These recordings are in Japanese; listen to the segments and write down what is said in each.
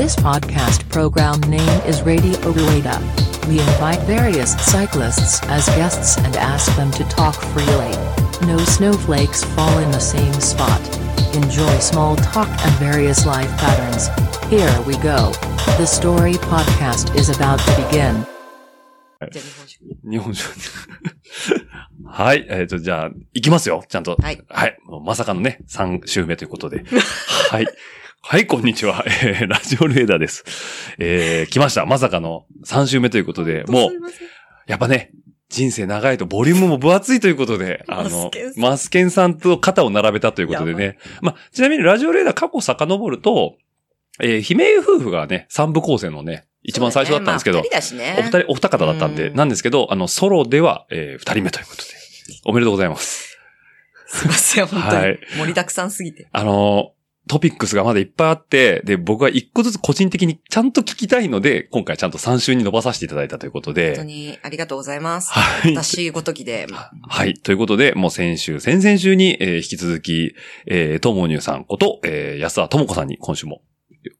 This podcast program name is Radio Rueda. We invite various cyclists as guests and ask them to talk freely. No snowflakes fall in the same spot. Enjoy small talk and various life patterns. Here we go. The story podcast is about to begin. じゃあ日本酒。日本酒。はい。えっ、と、じゃあ、行きますよ。ちゃんと。はい。はい。もうまさかのね、3週目ということで。はい。 はい、こんにちは。えー、ラジオレーダーです。えー、来ました。まさかの3週目ということで、もうやっぱね、人生長いとボリュームも分厚いということで、あのマスケン、さんと肩を並べたということでね。まあ、ちなみにラジオレーダー過去遡ると、えー、姫夫婦がね、三部構成のね、一番最初だったんですけど、ねまあ二人だしね。お二人、お二方だったんで、うんなんですけど、あの、ソロでは、えー、二人目ということで。おめでとうございます。すいません、本当に。はい盛りだくさんすぎて。あのートピックスがまだいっぱいあって、で、僕は一個ずつ個人的にちゃんと聞きたいので、今回ちゃんと3週に伸ばさせていただいたということ本当で、にありがとうございます。はい。私ごときで。はい。ということで、もう先週、先々週に、えー引き続き、えー、ともにゅうさんこと、えー、安田ともこさんに今週も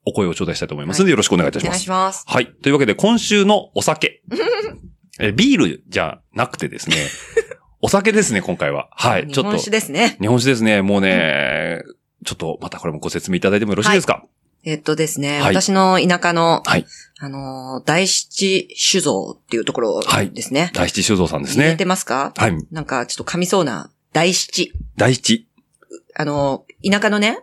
お声を頂戴したいと思いますので、よろしくお願いいたお願いします。します。はい。というわけで、今週のお酒。えービールじゃなくてですね、お酒ですね、今回は。はい。ちょっと日本。酒ですね。日本酒ですね。もうね、ちょっとまたこれもご説明いただいてもよろしいですか？えっとですね、はい私の田舎の、はいあのー、大七酒造っていうところですね。大七酒造さんですね入れて。ますか？はい。なんかちょっと噛みそうな大七。大七。あのー、田舎のね、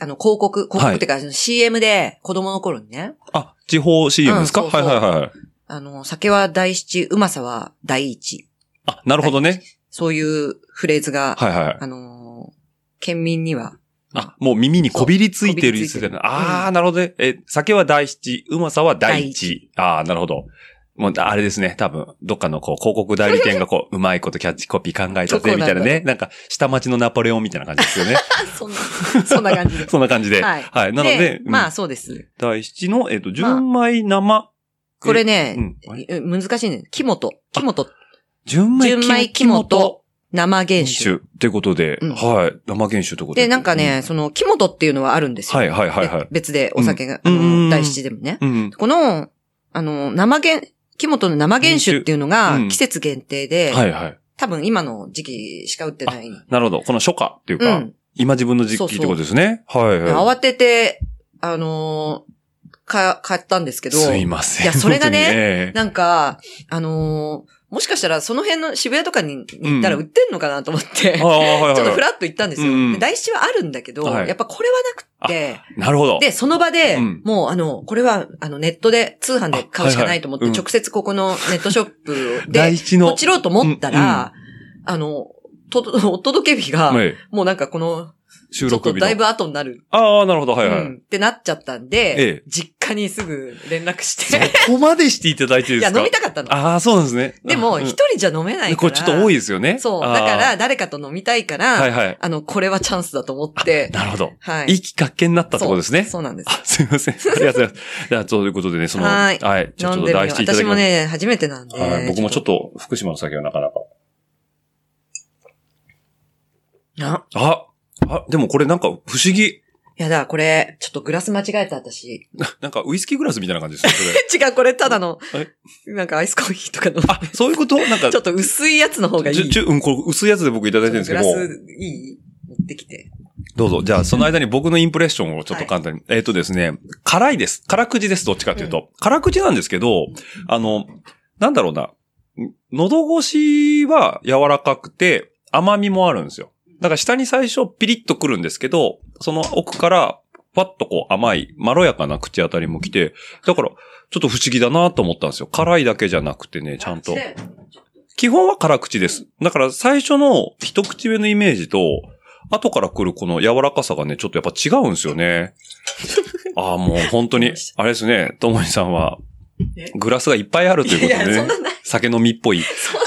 あの、広告、広告っていうか、CM で子供の頃にね、あ、地方 CM ですか、うんそうそうはいはいはい。あの、酒は大七、うまさは第一。あ、なるほどね。そういうフレーズが、はいはい。あのー、県民には、あ、もう耳にこびりついてるりついてるああ、なるほどね。え、酒は第七、うまさは第第一。ああ、なるほど。もう、あれですね。多分、どっかのこう、広告代理店がこう、うまいことキャッチコピー考えたぜ、みたいなね。なんか、下町のナポレオンみたいな感じですよね。そんな、そんな感じで。そんな感じで。ははいい。なので、うんまあそうです。第七の、えっ、と、純米生、これね、うん難しいね。木本。木本。純米純米木本生原原酒。酒ということで、うんはい。生原酒ということで。で、なんかね、その、木本っていうのはあるんですよ。はいはいはいはいで別でお酒が、うんうんあの、大七でもね。うん、うん。この、あの、生原、木本の生原酒っていうのがうん季節限定で、はいはい。多分今の時期しか売ってない。なるほど。この初夏っていうか、うん今自分の時期ってことですね。はいはい。慌てて、あのーか、買ったんですけど、すいません。いやそれがねえなんか、あのーもしかしたらその辺の渋谷とかに行ったら売ってんのかなと思って、ああ、はいはい。ちょっとフラッと行ったんですよ。うんで大七はあるんだけど、はいやっぱこれはなくって、なるほど。で、その場で、うんもうあの、これはあのネットで通販で買うしかないと思って、あはいはいうん直接ここのネットショップで、第一の。ポチろうと思ったら、あの、と、お届け日が、はいもうなんかこの、収録日の。ちょっとだいぶ後になる、ああ、なるほど。はいはい。うんってなっちゃったんで、ええ実家にすぐ連絡しそて、こまでしていただいていいいや、ですか？飲みたかったの。ああ、そうなんですね。でも、うん一人じゃ飲めないから。これちょっと多いですよね。そう。だから、、誰かと飲みたいから、はいはい。あの、これはチャンスだと思って、なるほど。はい。いいきっかけになったってことですねそう。なんです。あ、すいません。ありがとうございます。じゃあ、そういうことでね、その、はいはい。ちょっと。題していただきます。私もね、初めてなんで。はい。僕もちょっと、福島の酒はなかなか。あ、あ、あ、でもこれなんか不思議。やだ、これ、ちょっとグラス間違えた、私。なんかウイスキーグラスみたいな感じですね、それ。違う、これただのえ、なんかアイスコーヒーとかの、あ、そういうこと？なんか、ちょっと薄いやつの方がいい。ちょ、うん、これ薄いやつで僕いただいてるんですけど、グラス、いい持ってきて。どうぞ。じゃあ、その間に僕のインプレッションをちょっと簡単に。えっ、とですね、辛いです。辛口です。どっちかというと。辛口なんですけど、あの、なんだろうな。喉越しは柔らかくて、甘みもあるんですよ。だから下に最初ピリッとくるんですけど、その奥から、パッとこう甘い、まろやかな口当たりも来て、だから、ちょっと不思議だなと思ったんですよ。辛いだけじゃなくてね、ちゃんと。基本は辛口です。だから最初の一口目のイメージと、後から来るこの柔らかさがね、ちょっとやっぱ違うんですよね。ああ、もう本当に、あれですね、ともにさんはえ、グラスがいっぱいあるということでね。酒飲みっぽい。そ。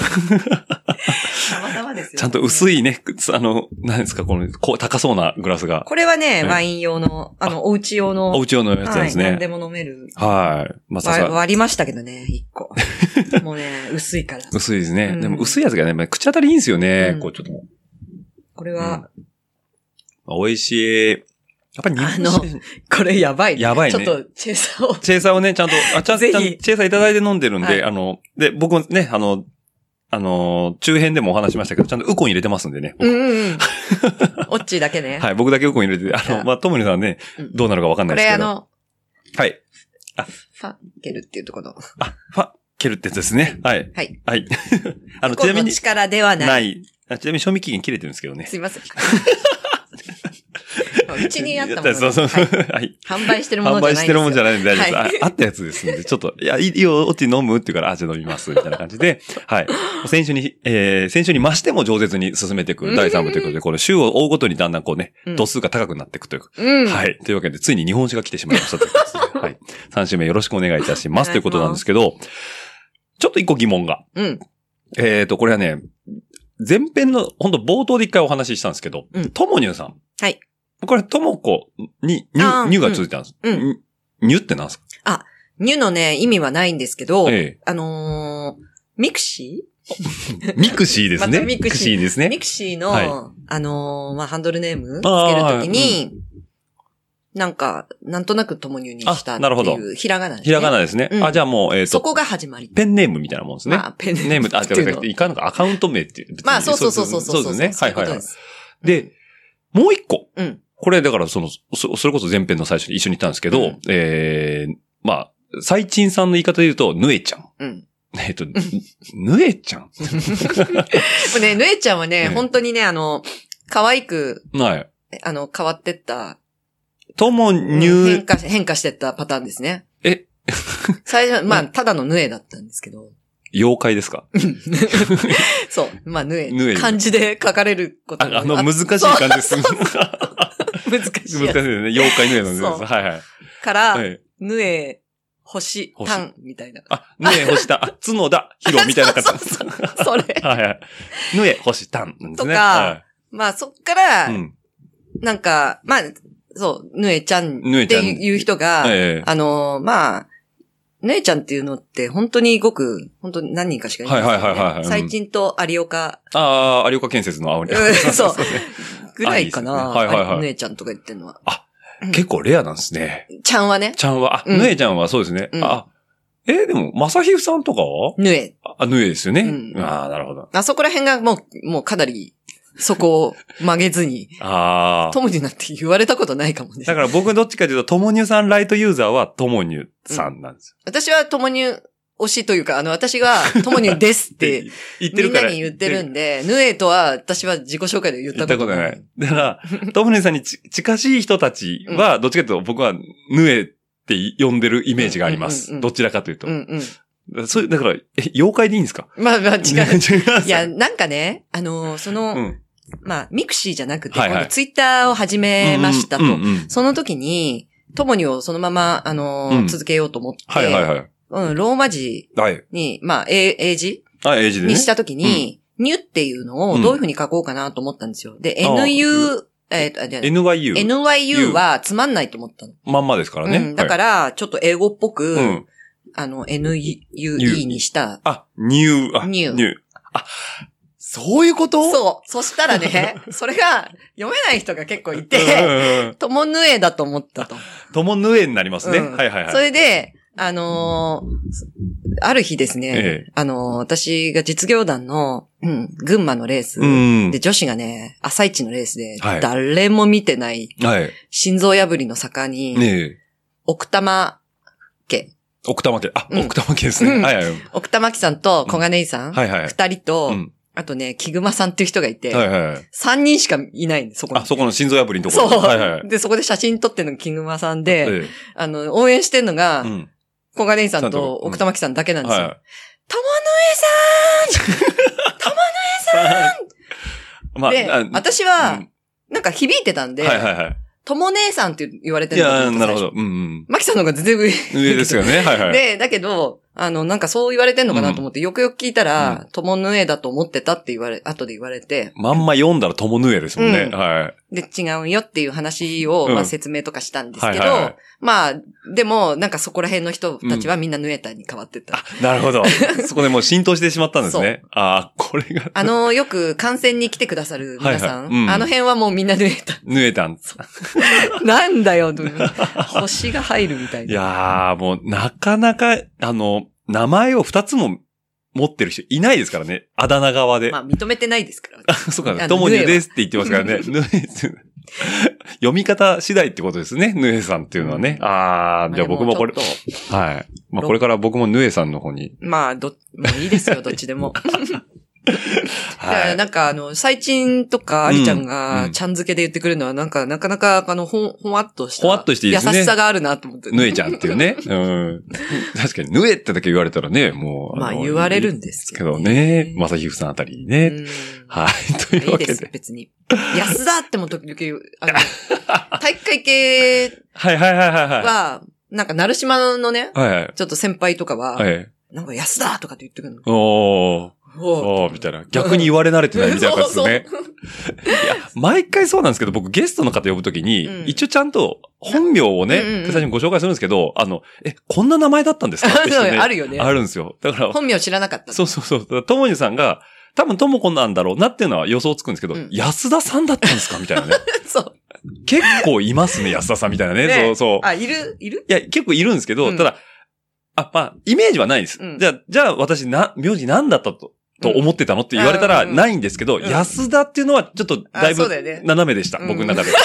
たまたまですよ。ちゃんと薄いね、あの、何ですか、この、こう、高そうなグラスが。これはね、うんワイン用の、あの、お家用の。お家用のやつですはい。何でね。も飲める。はい。まあ、さ割りましたけどね、一個。もうね、薄いから。薄いですね。うんでも薄いやつがね、まあ口当たりいいんですよね。うんこう、ちょっともう。これは、美味しい。やっぱりあの これやばいね。やばいねちょっと、チェーサーを。チェーサーをね、ちゃんと、あ、ちゃんと、ぜひちゃんとチェーサーいただいて飲んでるんで、はいあの、で、僕もね、あの、あの、中編でもお話しましたけど、ちゃんとウコン入れてますんでね。うんうんうん。オッチーだけね。はい、僕だけウコン入れて、あの、はいまあ、トムニさんねうん、どうなるかわかんなこれあいですけど。の、はい。ファンケルっていうところの。あ、ファ、ケルってやつですね。はい。はい。はい。あの、ちなみに、力ではない。ない。あちなみに賞味期限切れてるんですけどね。すいません。うちにあったものそうそうそう。はいはい。販売してるもの販じゃないんですよ。売してるもんじゃないんで大丈夫です。はいああったやつですんで、ちょっと、いや、いいよ、おっち飲む？って言うから、あ、じゃあ飲みます、みたいな感じで、はい。先週に、えー、先週に増しても饒舌に進めていく第3部ということで、これ週を追うごとにだんだんこうねうん、度数が高くなっていくというか、うん。はい。というわけで、ついに日本酒が来てしまいましたということですね。はい。3週目よろしくお願いいたします。ということなんですけど、ちょっと一個疑問が。うん。えーと、これはね、前編の、本当冒頭で一回お話ししたんですけどうん、ともにゅうさん。はい。これ、ともこに、ニュ、あーニュがついてたんです。うんんニュってなんですか？ニュのね、意味はないんですけど、えあのー、ミクシえ。mixi ですね。 mixi ですね。ー mixi の、はいあのー、まあ、ハンドルネームつあーけるときに、なんか、なんとなく共ににしたってあなるほどいう、ひらがなですね。ひらがなですね。うんあ、じゃあもう、えっ、と、そこが始まり。ペンネームみたいなもんですね。まあ、ペンネーム、あ、っていいかんのか、アカウント名っていう。まあ、そうそうそうそうそうですね。そうはいはいはいうことで。すで、もう一個。うん。これ、だから、その、そそれこそ前編の最初に一緒に言ったんですけど、うんえー、まあ、最賃さんの言い方で言うと、ぬえちゃん。うん。えっと、ぬえちゃん？もうね、ぬえちゃんはね、ええ本当にね、あの、可愛く、はい。あの、変わってった、ともうんにゅ変化、変化してったパターンですね。え、最初は、まあ、ただのぬえだったんですけど。妖怪ですか？そう。まあ、ぬえ。ぬえ漢字で書かれることがああの、難しい感じです。難しいそう難しいです。ね。妖怪ぬえのです。そうはいはい。から、はいぬえ、星、星たん、みたいな。あ、ぬえ、星たん、あ、角田、ひろみたいな方。それ。はいはい。ぬえ、星たんなんですね。とかはまあ、そっから、いうん。なんか、まあ、そう、ぬえちゃんっていう人が、ええあの、まあ、ぬえちゃんっていうのって本当にごく、本当に何人かしかいない。はいはいはいはいうん最近と有岡ああ、有岡建設の青に。うんそう ねぐらいかな。はいはいはいぬえちゃんとか言ってるのは。結構レアなんですね。ちゃんはね、ちゃんは、あ、うんぬえちゃんはそうですね。うんあ、えーでも、まさひふさんとかは？ぬえ。あ、ぬえですよね。うんああ、なるほど。あそこら辺がもう、もうかなり、そこを曲げずに、ああ。友になって言われたことないかもね。だから僕どっちかというと、ともにゅさんライトユーザーはともにゅさんなんですよ。私は友に推しというか、あの、私が友にですって、言ってるから。みんなに言ってるんで、ぬえとは私は自己紹介で言っ言ったたこととこな。ないい。だから、ともにゅさんにち近しい人たちは、どっちかというと僕は、ぬえって呼んでるイメージがあります。うんうんうんうんどちらかというとう。んうん。そういう、だから、え、妖怪でいいんですか？まあまあ違う。違います。いや、なんかね、あの、その、うん。まあ、ミクシーじゃなくて、はいはいツイッターを始めましたと。うんうんうんその時に、ともにをそのまま、あの、うん続けようと思って、はいはいはい。うん、ローマ字はい。に、まあ、英英字あ、英字でね。にした時に、ニュっていうのをどういうふうに書こうかなと思ったんですよ。で、ああ NU、えっと、じゃあ NYU。NYU はつまんないと思ったの。まんまですからね。うん、だから、ちょっと英語っぽく、はい、うん。あの、NUE にした。あ、ニュー。あ、ニューニュー。あ、そういうこと？う。そう。そしたらね、それが読めない人が結構いて、て、ともぬえだと思ったと。ともぬえになりますね。うんはいはいはい。それで、あのーある日ですね、ええあのー私が実業団の、うん、群馬のレース、うん。で、女子がね、朝一のレースで、はい誰も見てない、はい。心臓破りの坂に、ねえ。奥多摩家、奥多摩家。あ、うん奥多摩家ですね。うんはいはい。奥多摩家さんと小金井さん、はいはい。二人と、うんあとね、木熊さんっていう人がいて、はいはい。三人しかいないんです、そこに。あ、そこの心臓破りのところ。そう、はいはい。で、そこで写真撮ってるのが木熊さんで、えあの、応援してるのがえ、うん。小金井さんと奥多摩家さんだけなんですよ。は玉い。まの江さん で、私うはん、なんか響いてたんで、はいはいはとも姉さんって言われてるのかと思ったなるほど。うんうん。マキさんの方が全然上。上ですよね。はいはい。で、だけど、あの、なんかそう言われてんのかなと思って、よくよく聞いたら、トモヌエだと思ってたって言われ、後で言われて、まんま読んだらトモヌエですもんね。うんはい。で、違うよっていう話を、うんまあ説明とかしたんですけど、はいはいはいまあ、でも、なんかそこら辺の人たちはみんなヌエタに変わってた。あ、なるほど。そこでもう浸透してしまったんですね。ああ、これが。あの、よく観戦に来てくださる皆さん、はいはいうんあの辺はもうみんなヌエタ。ヌエタン。なんだよ、星が入るみたいいな。やー、もう、なかなか、あの、名前を二つも持ってる人いないですからね。あだ名側で。まあ、認めてないですから。あ、そうか、ともにですって言ってますからね。ヌエ 読み方次第ってことですね。ヌエさんっていうのはね。あー、じゃあ僕もこれはい。まあこれから僕もヌエさんの方に。まあ、ど、まあいいですよ、どっちでも。はい。なんか、あの、最近とか、アリちゃんがちゃん付けで言ってくるのは、なんか、なかなか、あの、ほ、ほわっとした。ほわっとしていいですね優しさがあるなと思って。ヌエちゃんっていうね。うん。確かに、ヌエってだけ言われたらね、もう。まあ、の言われるんですけど、ね、まさひふさんあたりにね。うんはい。というわけいいです、で。別に。安田っても時々、あの、体育会系はいはいはいはいはは、なんか、鳴島のね、い。はいはい。ちょっと先輩とかは、はい。なんか安田とかって言ってくるの。おー。おみたいな。逆に言われ慣れてない みたいな感じですね。そういや、毎回そうなんですけど、僕ゲストの方呼ぶときに、うん一応ちゃんと本名をね、うんうんうん最初にご紹介するんですけど、あの、え、こんな名前だったんですか？って人ねあるよねあるんですよ。だから、本名知らなかった。そうそうそう。ともにさんが、多分ともこなんだろうなっていうのは予想つくんですけど、うん安田さんだったんですか？みたいなね。そう。結構いますね、安田さんみたいなね。ねそうそう。あ、いる？いる？いや、結構いるんですけど、うんただ、あ、まあ、イメージはないです。うんじゃあ、じゃあ私な、名字何だったと、と思ってたのって言われたらうんないんですけど、うん安田っていうのはちょっっとだいぶ斜めでした、うん僕の中で。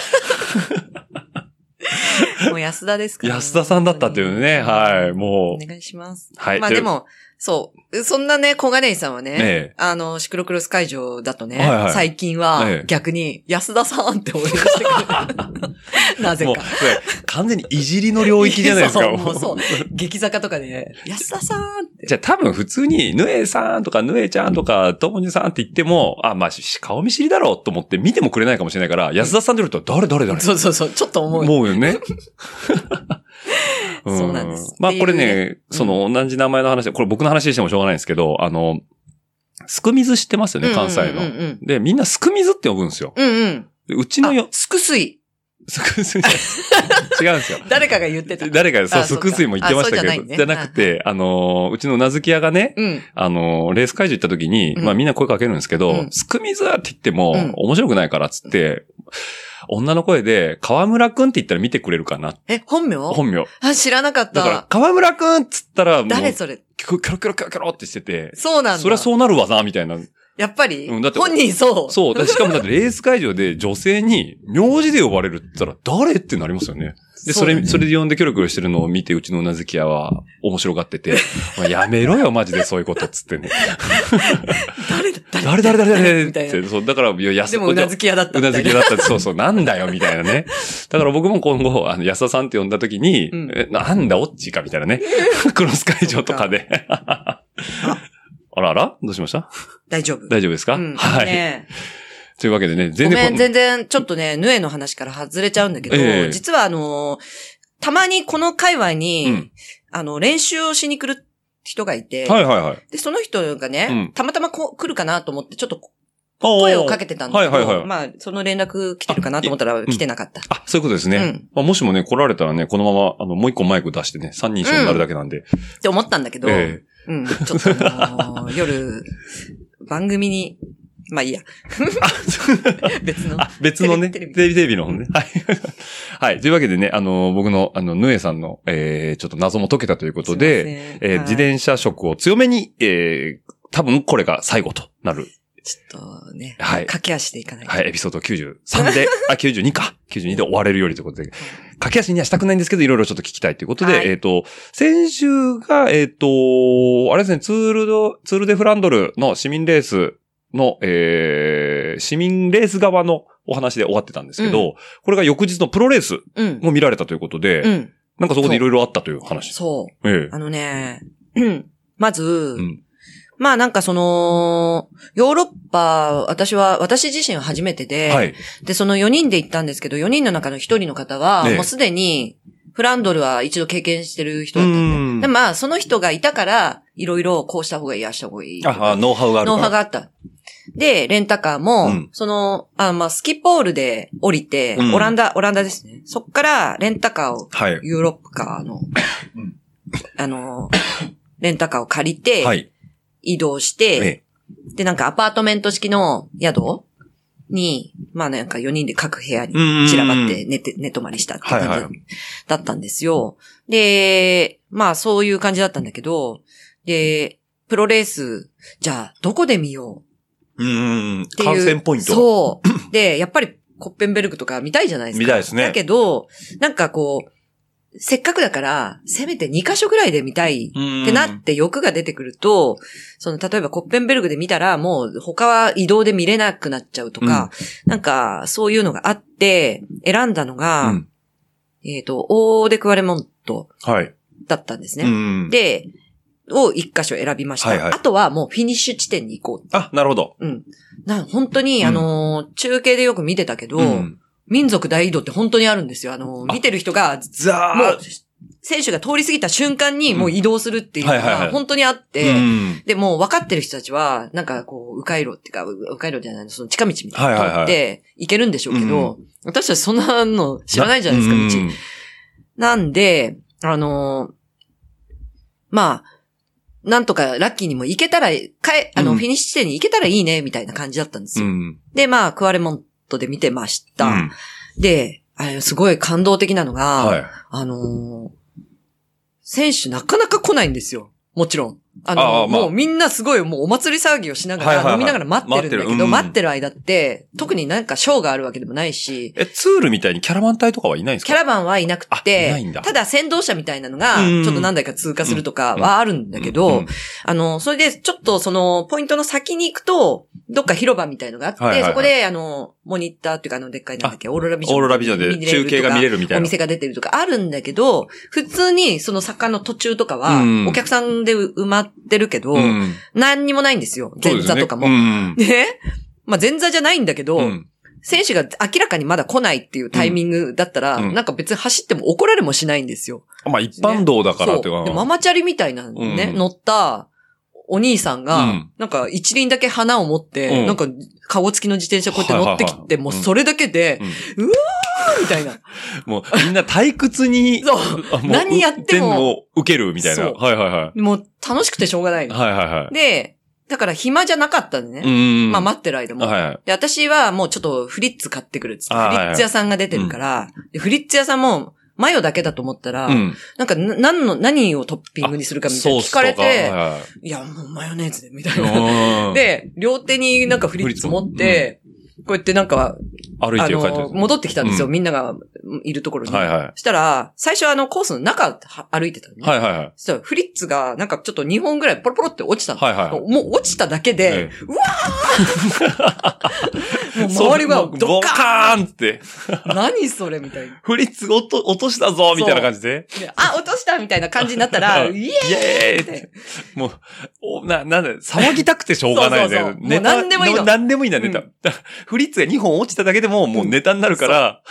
もう安田ですから。安田さんだったっていうね、はい、もう。お願いします。はいまあでも、そう。そんなね、小金井さんはね、ええあの、シクロクロス会場だとね、はいはい最近はええ逆に安田さんって応援してくれる。なぜか。完全にいじりの領域じゃないですか。そう、そう。激坂とかで、安田さんって。じゃあ多分普通に、ぬえさんとかぬえちゃんとかともにさんって言っても、あ、まあ、し顔見知りだろうと思って見てもくれないかもしれないから、安田さんで言うと誰誰誰？そうそうそう、ちょっと思う。思うよね。そうなんですまあこれね、その同じ名前の話で、これ僕の話してもしょうがないんですけど、あの、すくみず知ってますよね、関西の。で、みんなすくみずって呼ぶんですよ。うん。うんうちのよあ、すくすい。すくすい違うんですよ。誰かが言ってた。誰か、そう、あすくすいも言ってましたけど、じゃなくて、あの、うちのうなずき屋がね、うん。あの、レース会場行った時に、うんまあみんな声かけるんですけど、うんすくみずって言っても、うん面白くないからっつって、女の声で、河村くんって言ったら見てくれるかな。え、本名？本名。あ、知らなかっだからた。、河村くんっつったら、誰それ？キョロキョロキョロキョロってしてて、そうなんだ。そりゃそうなるわな、みたいな。やっぱり、うんだって本人そう？そう。だしかもだってレース会場で女性に名字で呼ばれるって言ったら誰ってなりますよね。で、それ、それで呼んでキョロキョロしてるのを見て、うちのうなずき屋は面白がってて、ま あやめろよ、マジでそういうことっつってね。誰だ誰誰誰誰みたいなって、そう、だから、安でも、うなずき屋だったうな。ずき屋だったそうそう、なんだよ、みたいなね。だから僕も今後、あの、安田さんって呼んだ時に、うんえなんだ、オッチーか、みたいなね。クロス会場とかで。あらあらどうしました？大丈夫。大丈夫ですか、うん。はい、ねというわけでね、ごめん、全然こ全然、ちょっとね、ヌエの話から外れちゃうんだけど、ええ。実はあのーたまにこの界隈に、うん。あの、練習をしに来る人がいて、はいはいはい。で、その人がね、うん。たまたまこ来るかなと思って、ちょっと声声をかけてたんだけど、はいはいはい。まあ、その連絡来てるかなと思ったら来てなかった。あ、そういうことですね。うん。まあ、もしもね、来られたらね、このまま、あの、もう一個マイク出してね、三人一緒になるだけなんで。って思ったんだけど、え。うん、ちょっとあのー夜、番組に、まあいいや。別の。あ、別のね、テレビテレビ、の方ね。はい。はい。というわけでね、あの、僕の、あの、ヌエさんの、えー、ちょっと謎も解けたということで、えーはい自転車色を強めに、えー、多分これが最後となる、ちょっとね、はい駆け足でいかないと。はい、エピソード93で、あ、92か。92で終われるよりということで、駆け足にはしたくないんですけど、いろいろちょっと聞きたいということで、はいえっ、と、先週が、えっ、と、あれですね、ツールド、ツールデフランドルの市民レースの、えー、市民レース側のお話で終わってたんですけど、これが翌日のプロレースうん。も見られたということで、うん。なんかそこでいろいろあったという話。そう。ええあのね、う んまず、うん。まあなんかその、ヨーロッパ、私は、私自身は初めてで、はい。で、その4人で行ったんですけど、4人の中の1人の方は、ええもうすでに、フランドルは一度経験してる人だったんうんで。でまあ、その人がいたから、いろいろこうした方がいい、ああした方がいい。あ、あノウハウがある。ノウハウがあった。で、レンタカーも、うんその、あまあ、スキポールで降りて、うんオランダ、オランダですね。そっから、レンタカーを、はい。ヨーロッパの、うんあの、レンタカーを借りて、はい。移動して、えで、なんかアパートメント式の宿に、まあなんか4人で各部屋にうん散らばって寝て、寝泊まりしたって感じだ,、ったんですよ。で、まあそういう感じだったんだけど、で、プロレース、じゃあどこで見よう？うんうん。っていう。感染ポイント。そう。で、やっぱりコッペンベルクとか見たいじゃないですか。見たいですねだけど、なんかこう、せっかくだから、せめて2箇所ぐらいで見たいうんってなって欲が出てくると、その、例えばコッペンベルグで見たら、もう他は移動で見れなくなっちゃうとか、なんか、そういうのがあって、選んだのが、うんえっ、と、オーデクワレモントはい。だったんですうね。ん。で、を一箇所選びました。はいはいあとはもうフィニッシュ地点に行こあ、なるほど。う。うん。な、本当に、うんあのー中継でよく見てたけど、うん民族大移動って本当にあるんですよ。あの見てる人が、ザもう、選手が通り過ぎた瞬間にもう移動するっていうのが本当にあって、うんで、もう分かってる人たちは、なんかこう、迂回路っていうか、う迂回路じゃないの、その近道みたいなのって行けるんでしょうけど、私たちそんなの知らないじゃないですか、うん道。なんで、あのーまあ、なんとかラッキーにも行けたら、かえ、あの、うんフィニッシュ地点に行けたらいいね、みたいな感じだったんですよ。うん。で、まあ、クワレモントで見てました。うんで、あれ、すごい感動的なのが、はい。あのー選手なかなか来ないんですよ。もちろん。あのああまあ。もうみんなすごいもうお祭り騒ぎをしながはいはいはい。ら飲みながら待ってるんだけど、待ってる。うん。待ってる間って、特になんかショーがあるわけでもないし、え、ツールみたいにキャラバン隊とかはいないんですか？キャラバンはいなくてただ先導車みたいなのが、うん。ちょっと何台か通過するとかはあるんだけど、うん。うん。あの、それでちょっとその、ポイントの先に行くと、どっか広場みたいのがあって、はいはいはい。そこで、あの、モニターっていうか、あの、でっかいなんだっけ、オーロラビジョン。オーロラビジョンで中継が見れるみたいな。お店が出てるとかあるんだけど、普通にその坂の途中とかはうん、お客さんで埋まってるけど、うん。何にもないんですよ。前座とかも。ですねねまあ前座じゃないんだけど、うん。うん選手が明らかにまだ来ないっていうタイミングだったら、うんなんか別に走っても怒られもしないんですよ。まあ一般道だからってか。そうでママチャリみたいなのね、うん乗ったお兄さんが、うんなんか一輪だけ花を持って、うんなんか、カゴ付きの自転車こうやって乗ってきて、もうそれだけで、うんみたいな。もうみんな退屈に、そう。何やっても受けるみたいな。はいはいはもう楽しくてしょうがない。はいはいはい。で、だから暇じゃなかったんでね。うん。まあ待ってる間も。はいはい。で、私はもうちょっとフリッツ買ってくるっつって、あーフリッツ屋さんが出てるから、でフリッツ屋さんも、マヨだけだと思ったら、うん。なんかな、何の、何をトッピングにするかみたいな聞かれて、はいや、もうマヨネーズで、みたいいな。で、両手になんかフリッツ持って、こうやってなんか、あ歩いて。戻ってきたんですよ、うんみんながいるところに。はいはいそしたら、最初あのコースの中は歩いてたのね。はいはいはい。そしたらフリッツがなんかちょっと2本ぐらいポロポロって落ちたの。はいはいもう落ちただけで、えもう 周りがそうドッカカーンって、何それみたいな。フリッツ落と落としたぞみたいな感じで。であ、落としたみたいな感じになったら、うん。イエーイって。て。もう、おな、なんだ、騒ぎたくてしょうがないね。そうそうそう。何でもいいの。何でもいいんだ、ネタ。うフリッツが2本落ちただけでも、もうネタになるから、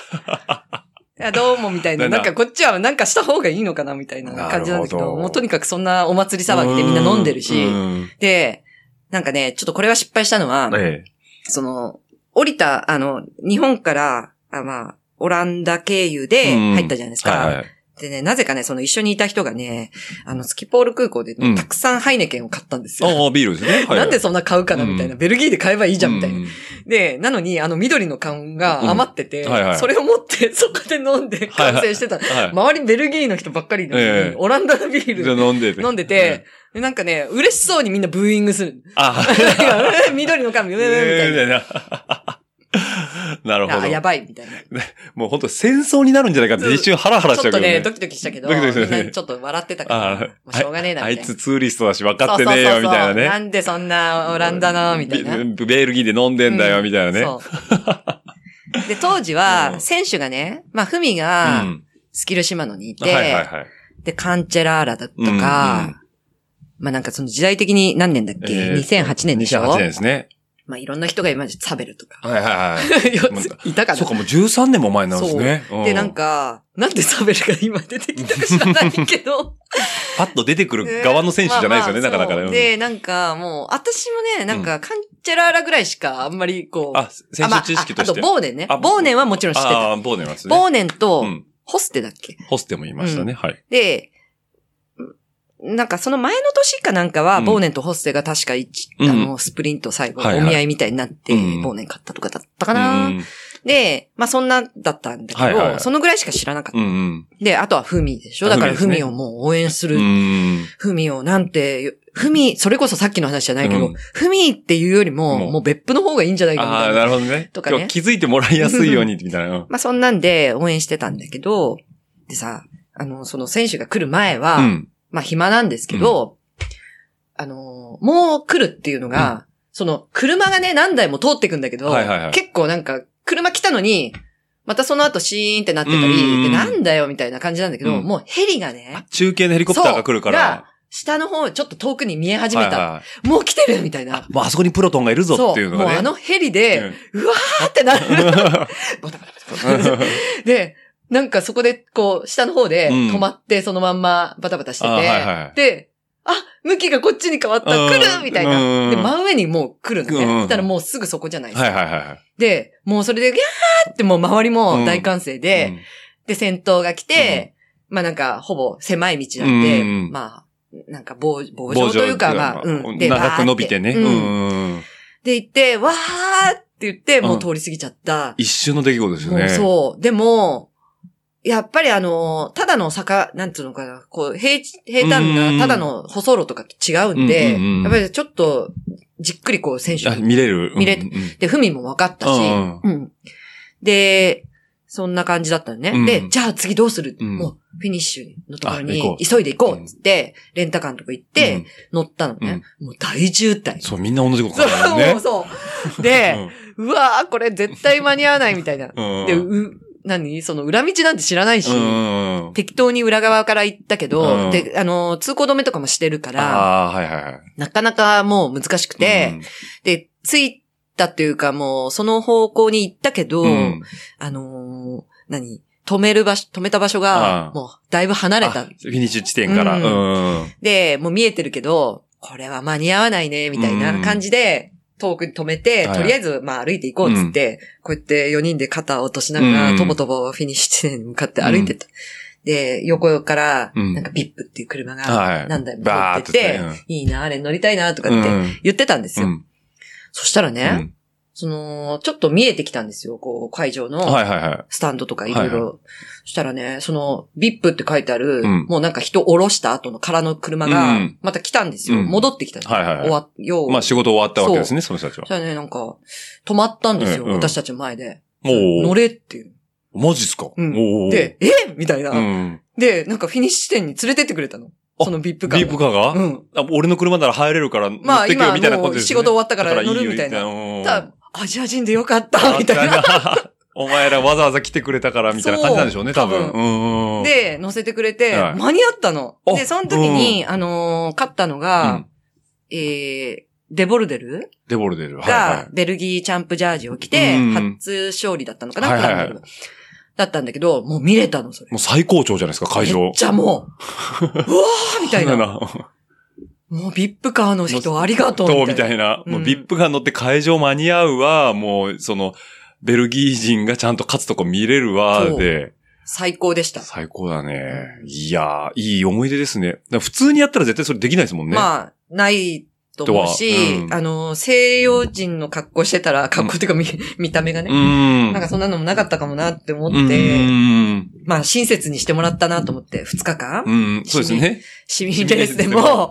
いや、どうもみたいな。なな。んんかこっちはなんかした方がいいのかなみたいな感じなんだけど、もうとにかくそんなお祭り騒ぎでみんな飲んでるし。う、ん。で、なんかね、ちょっとこれは失敗したのは、え。その、降りた、あの、日本から、あまあ、オランダ経由で入ったじゃないですか。はいはい。でね、なぜかね、その一緒にいた人がね、あの、スキポール空港でね、うんたくさんハイネケンを買ったんですよ。ああ、ビールですね。はいはいなんでそんな買うかなみたいな。うんベルギーで買えばいいじゃんみたいな。うんで、なのに、あの緑の缶が余ってて、うんはいはいそれを持って そこで飲んで完成してた。はい周りベルギーの人ばっかりなのに、ええオランダのビールあ飲んでて。飲んでて、でなんかね、嬉しそうにみんなブーイングする。あ 緑の缶、みあ、たいな。みたいな。なるほど。あやばい、みたいな。もう本当戦争になるんじゃないかって一瞬ハラハラしちゃうけどね。ちょっとね、ドキドキしたけど、ドキドキねちょっと笑ってたから、しょうがねえな、あいつツーリストだし分かってねえよ、みたいなね。なんでそんなオランダの、みたいな。ベベルギーで飲んでんだよ、みたいなね。で、当時うは、ん選手がね、まあ、フミうが、ん。スキルシマノにいて。で、カンチェラーラだとか、まあなんかその時代的に何年だっけ、えー ?2008 年でしょ？2008年ですね。まあいろんな人が今サベルとか。はいはいはい。いたかな？そうか、もう13年も前なんですね。うで、なん、か、なんでサベルが今出てきたか知らないけど。パッと出てくる側の選手じゃないですよね、なかなかね。で、なんかもう、私もね、なんか、カンチェラーラぐらいしかあんまりこう。あ、選手知識として。あと、ボーネンね。あボーネンはもちろん知ってた。ああ、ボーネンはですね。ボーネンとう、ん。ホステだっけ？ホステも言いましたね。はい。で、なんかその前の年かなんかは、うんボーネンとホステが確か一、うんあの、スプリント最後、お見合いみたいになって、うんボーネン買ったとかだったかな、うんで、まあそんなだったんだけど、はいはいはいそのぐらいしか知らなかった。うんうん。で、あとはフミでしょだからフフミをもう応援する。うん。フミをなんて、フミ、それこそさっきの話じゃないけど、うんフミっていうよりも、もう別府の方がいいんじゃないかみああ、たいな。なるほどね。とかね気づいてもらいやすいように、みたいな。ま あそんなんで応援してたんだけど、でさ、あの、その選手が来る前は、うん。まあ暇なんですけど、あのーもう来るっていうのが、その車がね、何台も通ってくんだけど、はいはいはい結構なんか、車来たのに、またその後シーンってなってたうんうんうんり、でなんだよみたいな感じなんだけど、うんもうヘリがね、中継のヘリコプターが来るから。下の方、ちょっと遠くに見え始めた。はいはいもう来てるみたいな。もうあそこにプロトンがいるぞっていうのがね。もうあのヘリで、うわーってなる。バタバタバタバタで、なんかそこで、こう、下の方でうん止まって、そのまんまバタバタしてて、あはいはいで、あ、向きがこっちに変わった、うん来るみたいな。うんで、真上にもう来るのね。うんそしたらもうすぐそこじゃないですか。はいはいはい。で、もうそれで、ギャーってもう周りも大歓声で、で、先頭が来て、まあなんか、ほぼ狭い道なんで、うんまあ、なんか棒、棒状というか、まあ、うん。で、長く伸びてね。うんうんで、行って、わーって言って、もう通り過ぎちゃった。一瞬の出来事ですよね。そう。でも、やっぱりあの、ただの坂、なんつうのかな、こう、平地、平坦うんな、ただの舗装路とかと違うんで、うんうんうんやっぱりちょっと、じっくりこう、選手あ見れる。見れうんうんで、ふみも分かったし、うんうん。で、そんな感じだったのね。うんで、じゃあ次どうする、うんもう、フィニッシュのところに急いで行こうっつって、レンタカーのとこ行って、うん乗ったのね。もう大渋滞。そう、みんな同じことそう、考えるねもう。そう。で、うわーこれ絶対間に合わないみたいな。うんで、う、何？その裏道なんて知らないし、うん。適当に裏側から行ったけど、うんで、あの、通行止めとかもしてるから、ああ、はいはいはい。なかなかもう難しくて、で、着いたっていうかもう、その方向に行ったけど、うん、うんあのー何？止める場所、止めた場所あが、あもう、だいぶ離れあた。フィニッシュ地点から。ううんん。で、もう見えてるけど、これは間に合わないね、みたいな感じで、遠くに止めて、はいとりあえず、まあ歩いていこうっつって、こうやって4人で肩を落としながら、うん。とぼとぼフィニッシュ地点に向かって歩いてった。で、横から、うん。なんかビップっていう車はいが何台も通ってて、ってねいいな、あれ乗りたいな、とかってうん。言ってたんですよ。うん。そしたらね、うんその、ちょっと見えてきたんですよ、こう、会場の。はいはいはい。スタンドとかいろいはいろ。そしたらね、その、ビップって書いてある、うんもうなんか人降ろした後の空の車うがん、また来たんですよ。うん戻ってきたんですよ。はいはいはい終わ、よう。まあ仕事終わったわけですね、その人たちはそし。たらね、なんか、止まったんですよ、うんうん私たちの前で。おー乗れっていう。マジっすか？うんおーで、え？みたいな、うん。で、なんかフィニッシュ地点に連れてってくれたの。あそのビップカーが。ビープカーが？うん。あ俺の車なら入れるから乗まあってけよ今みたいなことですね。仕事終わったから乗るみたいなうんただ、アジア人でよかった、みたいな。な。お前らわざわざ来てくれたからみたいな感じなんでしょうね、多分。多うんうん。で、乗せてくれて、はい間に合ったの。あで、その時に、あのー勝ったのうがん、えー、デボルデルデボルデル。はいがは、ベルギーチャンプジャージを着てうん、初勝利だったのかな、はいはいはいフランベルだったんだけど、もう見れたの、それい。。もう最高潮じゃないですか、会場めっ。ちゃもう、うわーみたいな。な。もうビップカーの人ありがとうと、みみたいな。たいな。うんもうビップが乗って会場間に合うわ、もう、その、ベルギー人がちゃんと勝つとこ見れるわ、で、最高でした。最高だね。いやー、いい思い出ですね。普通にやったら絶対それできないですもんね。まあ、ないと思うし、うんあの、西洋人の格好してたら、格好っていうか見、見た目がね、うん。なんかそんなのもなかったかもなって思うんって、うん。まあ親切にしてもらったなと思って、2日間、うん、そうですね。市民レースでも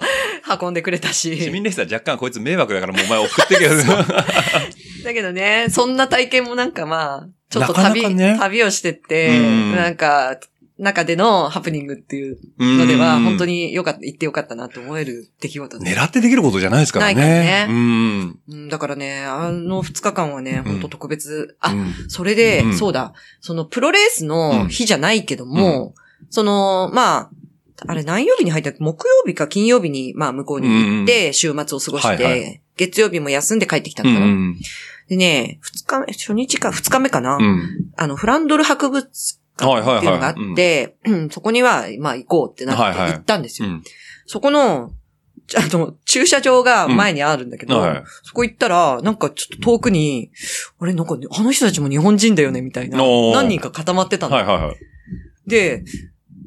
運んでくれたし。市民レースは若干こいつ迷惑だからもうお前送ってけど。だけどね、そんな体験もなんかまあ、ちょっとなかな旅、かね旅をしてって、うんなんか、中でのハプニングっていうのでは、本当に。によかった、行ってよかったなと思える出来事です。狙ってできることじゃないですからね。ないからねうん。うん、だからね、あの2日間はね、本当特別。あ、うんそれで、うんそうだ、そのプロレースの日じゃないけども、その、まあ、あれ何曜日に入ったっけ？木曜日か金曜日に、まあ向こうに行って、週末を過ごして、月曜日も休んで帰ってきたうのかな。ん。でね、二日目、初日か二日目かな。うん。あの、フランドル博物館っていうのがあって、う んそこには、まあ行こうってなってはいはい行ったんですよ。うん。そこの、ちあの、駐車場が前にあるんだけど、はい。そこ行ったら、なんかちょっと遠くに、あれ、なんかね、あの人たちも日本人だよね、みたいな。何人か固まってたの。はいはいはい。で、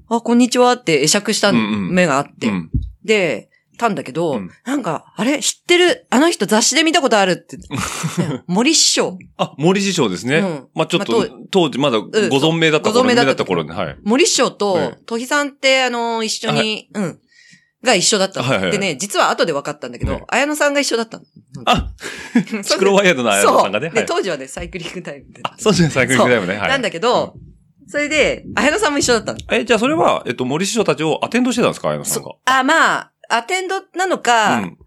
あ、こんにちはって会釈したうんうん目があって、うん。で、たんだけど、うんなんか、あれ知ってる？あの人雑誌で見たことあるって。ね 森師匠。あ、森師匠ですね。うんまあちょっと、まあ当時まだご存命だった頃、ご存命だった頃ね。はい。森師匠とはい、とひさんって、あの、一緒に、うん。が一緒だったの、はいはいはいでね、実は後で分かったんだけど、はい綾野さんが一緒だったの。あ、そうシクロワイヤードの綾野さんがね。そう。で、はい。当時はね、サイクリングタイムで。あ、そうですね、サイクリングだよね。はい。なんだけど、それで、綾野さんも一緒だったの。え、じゃあそれは、えっと、森師匠たちをアテンドしてたんですか、綾野さんが？あ、まあ、アテンドなのか、うん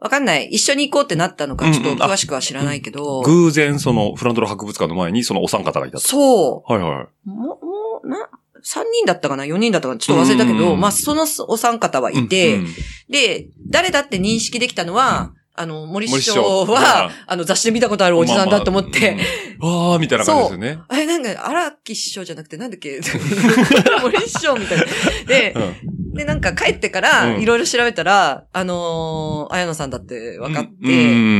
わかんない。一緒に行こうってなったのか、ちょっと詳しくは知らないけど。偶然、その、フランドロ博物館の前に、そのお三方がいたと。そはいはい。う。も、もう、な、3人だったかな ?4 人だったかな？ちょっと忘れたけど、うんまあ、そのお三方はいて、うんうんで、誰だって認識できたのは、あの、森師匠匠。はうん、あの、雑誌で見たことあるおじさんだと思って、まあまあ。うん。あー、みたいな感じですよね。あれなんか、荒木師匠じゃなくて、なんだっけ？森師匠みたいな。でう、ん。で、なんか帰ってから、うん。いろいろ調べたら、あのー、綾野さんだって分かって、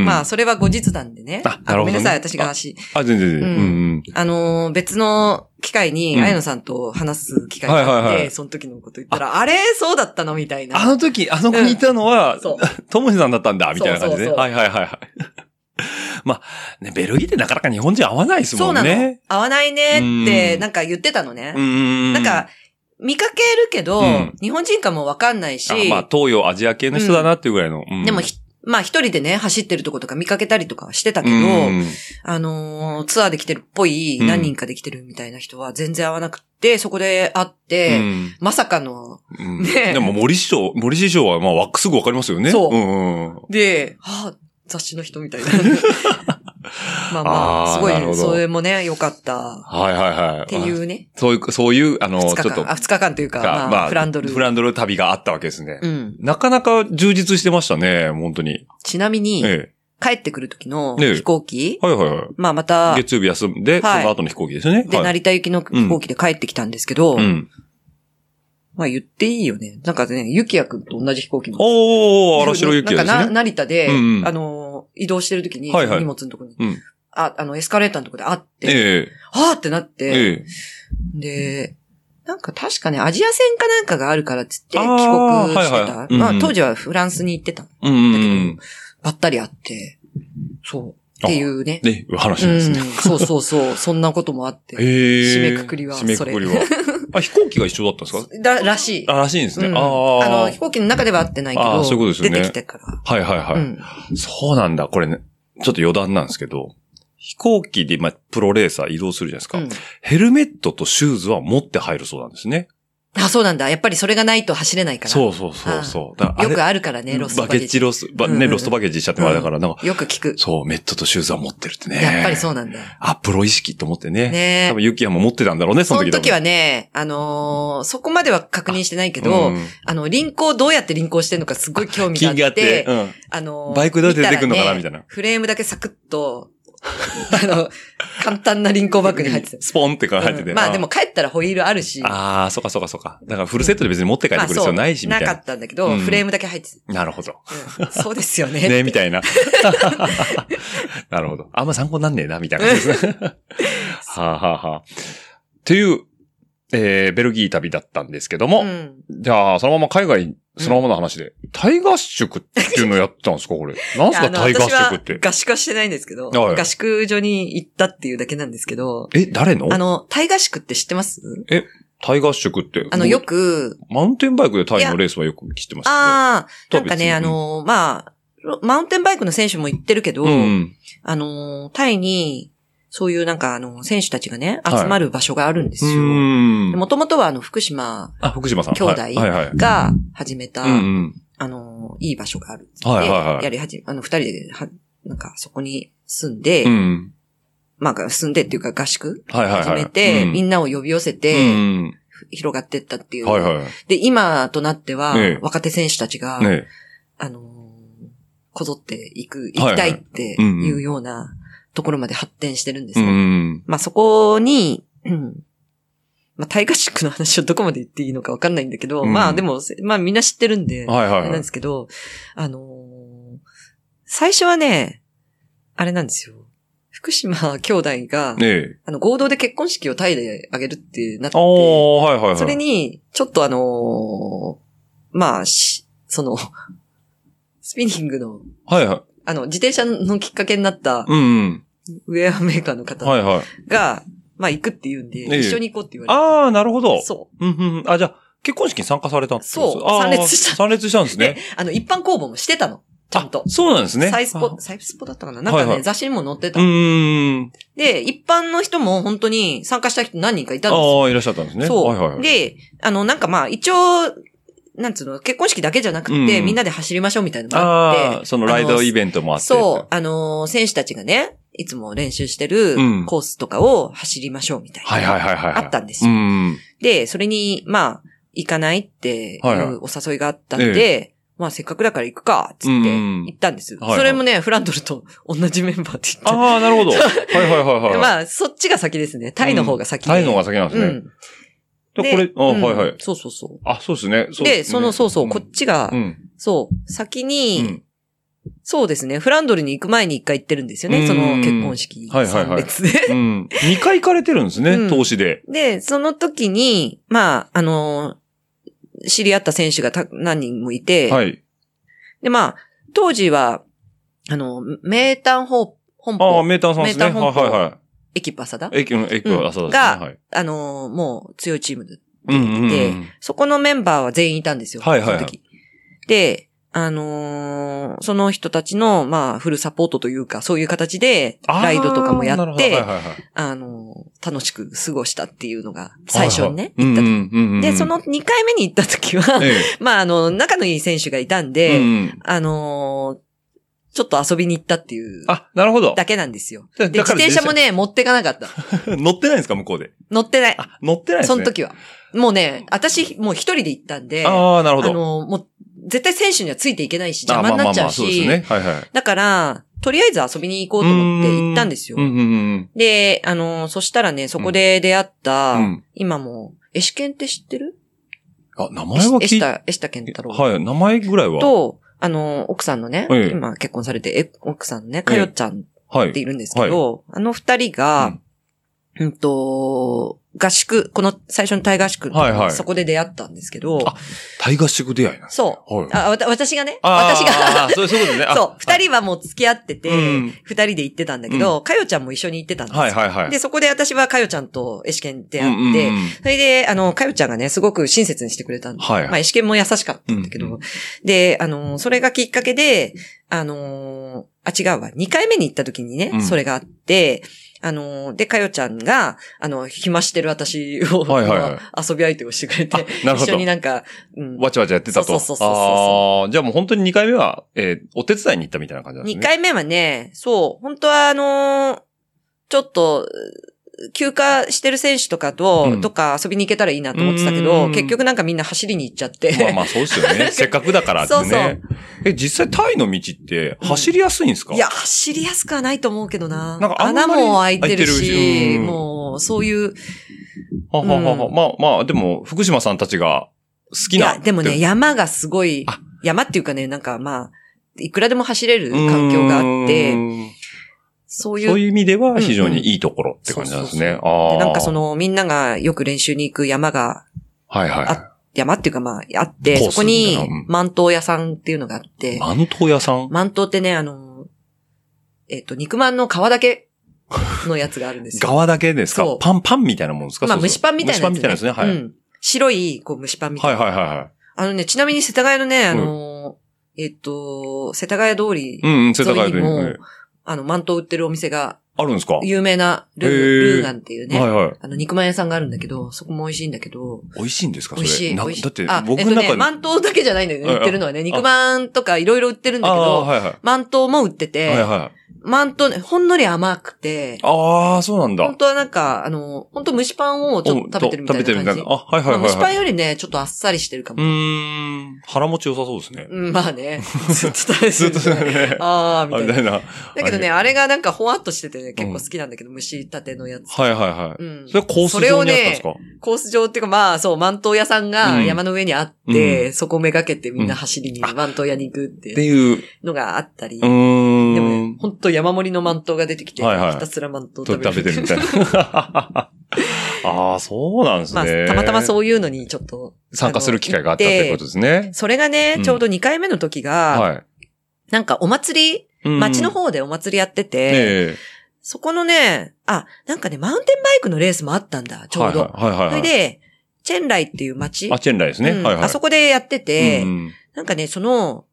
まあ、それは後日談でね。あなるほどね。ごめんなさい、私が足。あ、全然全然。あのー、別の機会に、うん綾野さんと話す機会があって、その時のこと言ったら、あれそうだったのみたいな。あの時、あの子にいたのは。ともしさんだったんだ、みたいな感じで。はいはいはいはい。まあ、ね、ベルギーってなかなか日本人合わないですもそうんなのね。。合わないねって、うんなんか言ってたのねう。ん。なんか、見かけるけど、うん日本人かもわかんないし、あまあ、東洋アジア系の人だなっていうぐらいの。うんでもひ、まあ一人でね、走ってるとことか見かけたりとかはしてたけど、うんあのーツアーで来てるっぽいうん何人かで来てるみたいな人は全然会わなくて、そこで会って、うんまさかの、うんねでも森師匠、森師匠はまあ、わすぐわかりますよね。そう。で、はあ、雑誌の人みたいな。まあまあすごい、それもね、良かった。はいはいはい。っていうね、そういう、そういう、あの、ちょっと二日間というか、まあ、フランドル。フランドル旅があったわけですね。うん。なかなか充実してましたね、本当に。ちなみに、え帰ってくる時のええ飛行機、え。はいはいはい。まあまた、月曜日休んで、はいその後の飛行機ですよね。で、はい成田行きの飛行機で帰ってきたんですけど、うん。まあ言っていいよね。なんかね、ゆきやくんと同じ飛行機の。おー、荒城ゆきなんかな、ですね。成田で、うんうんあの、移動してる時に、はいはい荷物のとこに、うんあ、あの、エスカレーターのとこで会って、えはぁってなっえ。て、ええ。で、なんか確かね、アジア戦かなんかがあるからっつって帰国してた。はいはいうんうんまあ当時はフランスに行ってた。うんうんうん。ばったり会って、そう。っていうね。ね、話うんですね。、そうそうそう。そんなこともあって。へえ。締めくくりは締めくくりは。あ、飛行機が一緒だったんですか？だ、らしい。あ、らしいんですね。うんああ。あの、飛行機の中では会ってないけど、あーそういうことですよね出てきてから。はいはいはい。うん。そうなんだ。これね、ちょっと余談なんですけど、飛行機で、まあ、プロレーサー移動するじゃないですか。うんヘルメットとシューズは持って入るそうなんですね。あ、そうなんだ。やっぱりそれがないと走れないから。そうそうそうそう。よくああるからね、れロストババゲージ。ゲッジロス、ばね、ロストバゲージしちゃってもあれだから、なんか、よく聞く。そう、メットとシューズは持ってるってね。やっぱりそうなんだよ。あ、プロ意識と思ってね。ね多分ユキヤも持ってたんだろうね、そその時の時はね、あのーそこまでは確認してないけけど、あの、輪行どうやって輪行してるのかすごい興味があって、あって、うん。あのーバイクどうやって出てくんのかなみたいなフレームだけサクッと、あの、簡単な輪行バッグに入ってた。スポンって入ってて。うんまあでも帰ったらホイールあるし、ああ、そっかそっかそっか。だからフルセットで別に持って帰ってくる必要ないし、みたいな。なかったんだけど、うんフレームだけ入ってた。なるほど。うんそうですよね。ね、みたいな。なるほど。あんま参考になんねえな、みたいな感じですね。はあ、はあはあ、っていう、えー、ベルギー旅だったんですけども、うんじゃあ、そのまま海外、そのままの話で、タイ合宿っていうのやってたんですか、これ？なんすか、タイ合宿って？合宿はしてないんですけど、はい合宿所に行ったっていうだけなんですけど、え、誰の？あの、タイ合宿って知ってます？タイ合宿って。あの、よく、マウンテンバイクでタイのレースはよく来てますね。ああ、なんかね、あの、まあ、マウンテンバイクの選手も行ってるけど、うん。あの、タイに、そういうなんかあの、選手たちがね、はい集まる場所があるんですうよ。ん。もともとはあの、福島あ、福島さん。兄弟。が始めた。あの、いい場所がある。はいはいはいやりはじ、あの、二人で、は、なんかそこに住んで、うん。まあ、住んでっていうか合宿。始めて、うんみんなを呼び寄せうて、ん。広がってったっていう。はいはい。で、今となっては、ええ若手選手たちが、ねあのーこぞっていく、行きたいっていうようなところまで発展してるんですうね。ん。まあそこに、うんまあ、タイガシックの話をどこまで言っていいのかわかんないんだけど、うんまあでも、まあみんな知ってるんで、はいはいなんですけど、あのー最初はね、あれなんですよ。福島兄弟が、ねえ。あの、合同で結婚式をタイであげるってなってはいはいはい。それに、ちょっとあのーまあ、し、その、スピニングの、はいはい。あの、自転車のきっかけになったうんうん。ウェアメーカーの方はいはい。が、まあ行くって言うんで、ええ一緒に行こうって言われて。ああ、なるほど。そうんうんうん。あ、じゃあ、結婚式に参加されたんですそう参列した参列したんですね。、あの、一般公募もしてたの。ちゃんとあ。そうなんですね。サイスポあ、サイスポだったかななんかね、はいはい雑誌にも載ってうた。ーん。で、一般の人も本当に参加した人何人かいたんですよ。ああ、いらっしゃったんですね。そう、はいはいはい。で、あの、なんかまあ、一応、なんつうの、結婚式だけじゃなくて、うんみんなで走りましょうみたいなのがあって。そのライドイベントもあって。そう、あのー選手たちがね、いつも練習してるうんコースとかを走りましょうみたいな。はいはいはいはい。あったんですうよ。ん。で、それに、まあ、行かないっていうお誘いがあったんで、まあ、せっかくだから行くか、つってうん行ったんです。それもね、フランドルと同じメンバーって言って。ああ、なるほど。はいはいはいはい。まあ、そっちが先ですね。タイの方が先で。タイの方が先なんですね。うん。でこれ、あうんはいはい。そうそうそう。あ、そうですね。そうで、その、そうそう、こっちがう、ん。そう、先うに、ん。そうですね、フランドルに行く前に一回行ってるんですよね、うんその結婚式はいはいはい参列で。うん。2回行かれてるんですね、うん投資で。で、その時に、まあ、あのー知り合った選手がた何人もいて、はい。で、まあ、当時は、あの、名探本本ああ、舗、メーターさんですね。はいメーター本舗はいはい。エキパサダ駅の、駅うんは、そうですね。がはい。あのーもう強いチームで、うんうんうん。でそこのメンバーは全員いたんですよ。はいはいはいその時。で、あのーその人たちの、まあ、フルサポートというか、そういう形で、ライドとかもやって、はいはいはいあのー楽しく過ごしたっていうのが、最初にね、はいはい行った時。で、その2回目に行った時は、え まあ、あの、仲のいい選手がいたんえで、うんあのーちょっと遊びに行ったっていうあ、なるほど。だけなんですよ。で、自転車もね、持ってかなかった。乗ってないんですか、向こうで？乗ってない。あ、乗ってないですね。その時は。もうね、私、もう一人で行ったんで、あああ、なるほど。の、もう、絶対選手にはついていけないし、あ邪魔になっちゃうし。だから、とりあえず遊びに行こうと思って行ったんですよ。うん。うんうんで、あの、そしたらね、そこで出会った、うん。今も、エシケンって知ってる？あ、名前は聞いエシタ、エシタケン太郎。はい、名前ぐらいは。と、あの、奥さんのね、ええ。今結婚されて、え奥さんのね、かよちゃんはいっているんですけど、あの二人が、うんと、合宿、この最初のタイ合宿はいはい。そこで出会ったんですけど、あ大合宿出会いなんですねそう。はい。あわた私がね、私が、そうそういうことですね。あそう、二人はもう付き合ってて、うん。二人で行ってたんだけど、かよちゃんも一緒に行ってたんですよ。はいはいはい。で、そこで私はかよちゃんとエシケン出会って、うんうんうん。それで、あの、かよちゃんがね、すごく親切にしてくれたんで、はいまあ、エシケンも優しかったんだけど、うんうで、あの、それがきっかけで、あの、あ、違うわ、二回目に行った時にね、うん。それがあって、あの、で、かよちゃんが、あの、暇してる私を、はいはいはい。まあ遊び相手をしてくれて、なるほど。一緒になんか、うん、わちゃわちゃやってたと。そうそうそうそうそう。ああ、じゃあもう本当に2回目は、えーお手伝いに行ったみたいな感じなんですね。二回目はね、そう、本当はあのーちょっと、休暇してる選手とかと、うんとか遊びに行けたらいいなと思ってたけうど、ん結局なんかみんな走りに行っちゃって。まあまあそうですよね。せっかくだからってね。そうそうえ、実際タイの道って走りやすいんですか、いや、走りやすくはないと思うけどな。なんか穴も開いてるし、しうんもう、そういう。ははははうんまあまあ、でも、福島さんたちが好きな。いや、でもね、山がすごいあ、山っていうかね、なんかまあ、いくらでも走れる環境があってそういうそういう意味では非常にいいところって感じなんですね。ああ。で、なんかそ、の、みんながよく練習に行く山が、はいはい。あ山っていうかまあ、あって、そこに万灯屋さんっていうのがあって、マント屋さん？万灯ってね、あの、えっ、と、肉まんの皮だけのやつがあるんですよ。側だけですか？パンパンみたいなもんですか？まあ、蒸しパンみたいなやつ、蒸しパンみたいなですね。はい。うん。白い、こう、蒸しパンみたいな。はいはいはいはい。あのね、ちなみに世田谷のね、あの、えっ、と、世田谷通り、うんうん、世田谷で、沿あの、万灯売ってるお店が、あるんですか？有名なルー、ルーガンっていうね、はいはい。あの、肉まん屋さんがあるんだけど、そこも美味しいんだけど、美味しいんですか？それ。美味しい。な美味しいだってあ、僕えっとね、の中で。万灯だけじゃないんだよね、はい売ってるのはね。肉まんとかいろいろ売ってるんだけど、はいはい。万灯も売ってて、はいはマントね、ほんのり甘くて、ああ、そうなんだ。本当はなんか、あの、本当蒸しパンをちょっと食べてるみたいな感じ。食べてるみたいな。あ、はいはいはい、はい。まあ蒸しパンよりね、ちょっとあっさりしてるかうも。ーん。腹持ち良さそうですね。うん、まあね。ずっと食べてる。ずっとね。あー、みたいな。だけどね、あれがなんかほわっとしててね、結構好きなんだけど、蒸したてのやつ。はいはいはい。うんそれコース上にあったんですか、コース上っていうか、まあ、そう、万灯屋さんがうん山の上にあって、そこをめがけてみんな走りに万灯屋に行くっってていう。のがあったり。うでーもねん。、ほんと山盛りの万灯が出てきて、はいはいひたすら万灯と食べる。食べてるみたいな。ああ、そうなんですまあ、ね。たまたまそういうのにちょっと。参加する機会があったってことですね。それがねう、んちょうど2回目の時が、はい。なんかお祭り、うん街の方でお祭りやってて、えそこのね、あ、なんかね、マウンテンバイクのレースもあったんだ、えちょうど。はいはいはいはい。それで、チェンライっていう街あ、チェンライですね。うんはいはい。あそこでやってて、うんなんかね、その、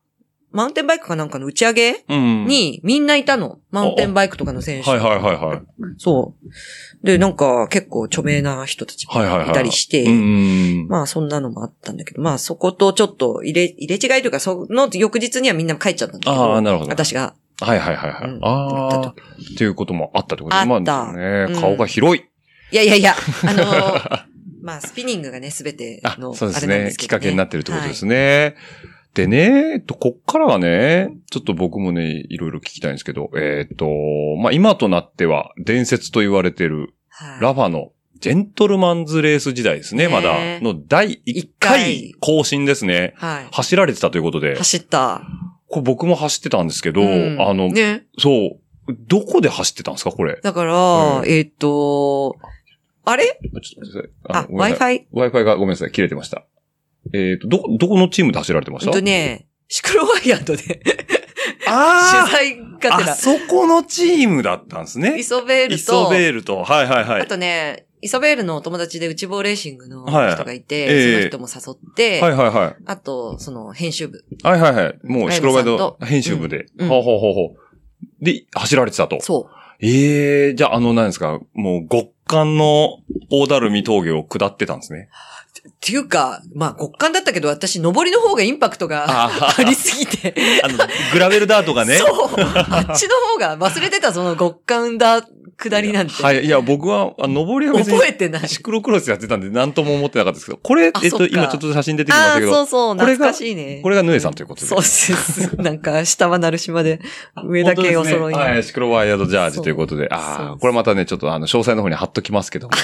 マウンテンバイクかなんかの打ち上げうん。にみんないたの。マウンテンバイクとかの選手。はいはいはいはい。そう。で、なんか結構著名な人たちもはいはいはい。いたりして、うん。まあそんなのもあったんだけど、まあそことちょっと入れ、入れ違いというか、その翌日にはみんな帰っちゃったんだけど。ああ、なるほど。私が。はいはいはいはい。うんああと、っていうこともあったってことであねう、ん顔が広い。いやいやいや、あのーまあスピニングがね、すべてあの、、そうですねねきっかけになってるってことですね。でね、えっと、こっからはね、ちょっと僕もね、いろいろ聞きたいんですけど、えっと、まあ、今となっては伝説と言われてる、はいラファのジェントルマンズレース時代ですね、ねまだ、の第1一回回更新ですね。はい。走られてたということで、走った。これ僕も走ってたんですけど、うんあの、ね。そう、どこで走ってたんですか、これ？だから、うんえっ、と、あれ？あ、ごめんなさい Wi-Fi? Wi-Fi がごめんなさい、切れてました。えっ、と、どこ、どこのチームで走られてましほんたとね、シクロワイヤードであ取材がてあら、そこのチームだったんですね。イソベールイソと、ベールと、はいはいはい。あとね、イソベールのお友達で内房レーシングのはい人がいて、ええその人も誘って、はいはいはい。あと、その編集部。はいはいはい。もう、シクロワイド編集部で。うんほうほうほうほう。で、走られてたと。そう。ええじゃあ、あの、何ですか、もう、極寒の大だるみ峠を下ってたんですね。っていうか、まあ、極寒だったけど、私、登りの方がインパクトがあありすぎて。あの、グラベルダートがね。そう。あっちの方が忘れてた、その極寒だ、下りなんて。はい。いや、僕は、あ登りは別に覚えてない。シクロクロスやってたんで、なんとも思ってなかったですけど、これ、えっと、今ちょっと写真出てきましたけど、そうそう、これが懐かしいね。これがヌエさんということで。そうです。なんか、下は鳴島で、上だけお揃いねはい、シクロワイヤードジャージということで、ああ、これまたね、ちょっとあの、詳細の方に貼っときますけども。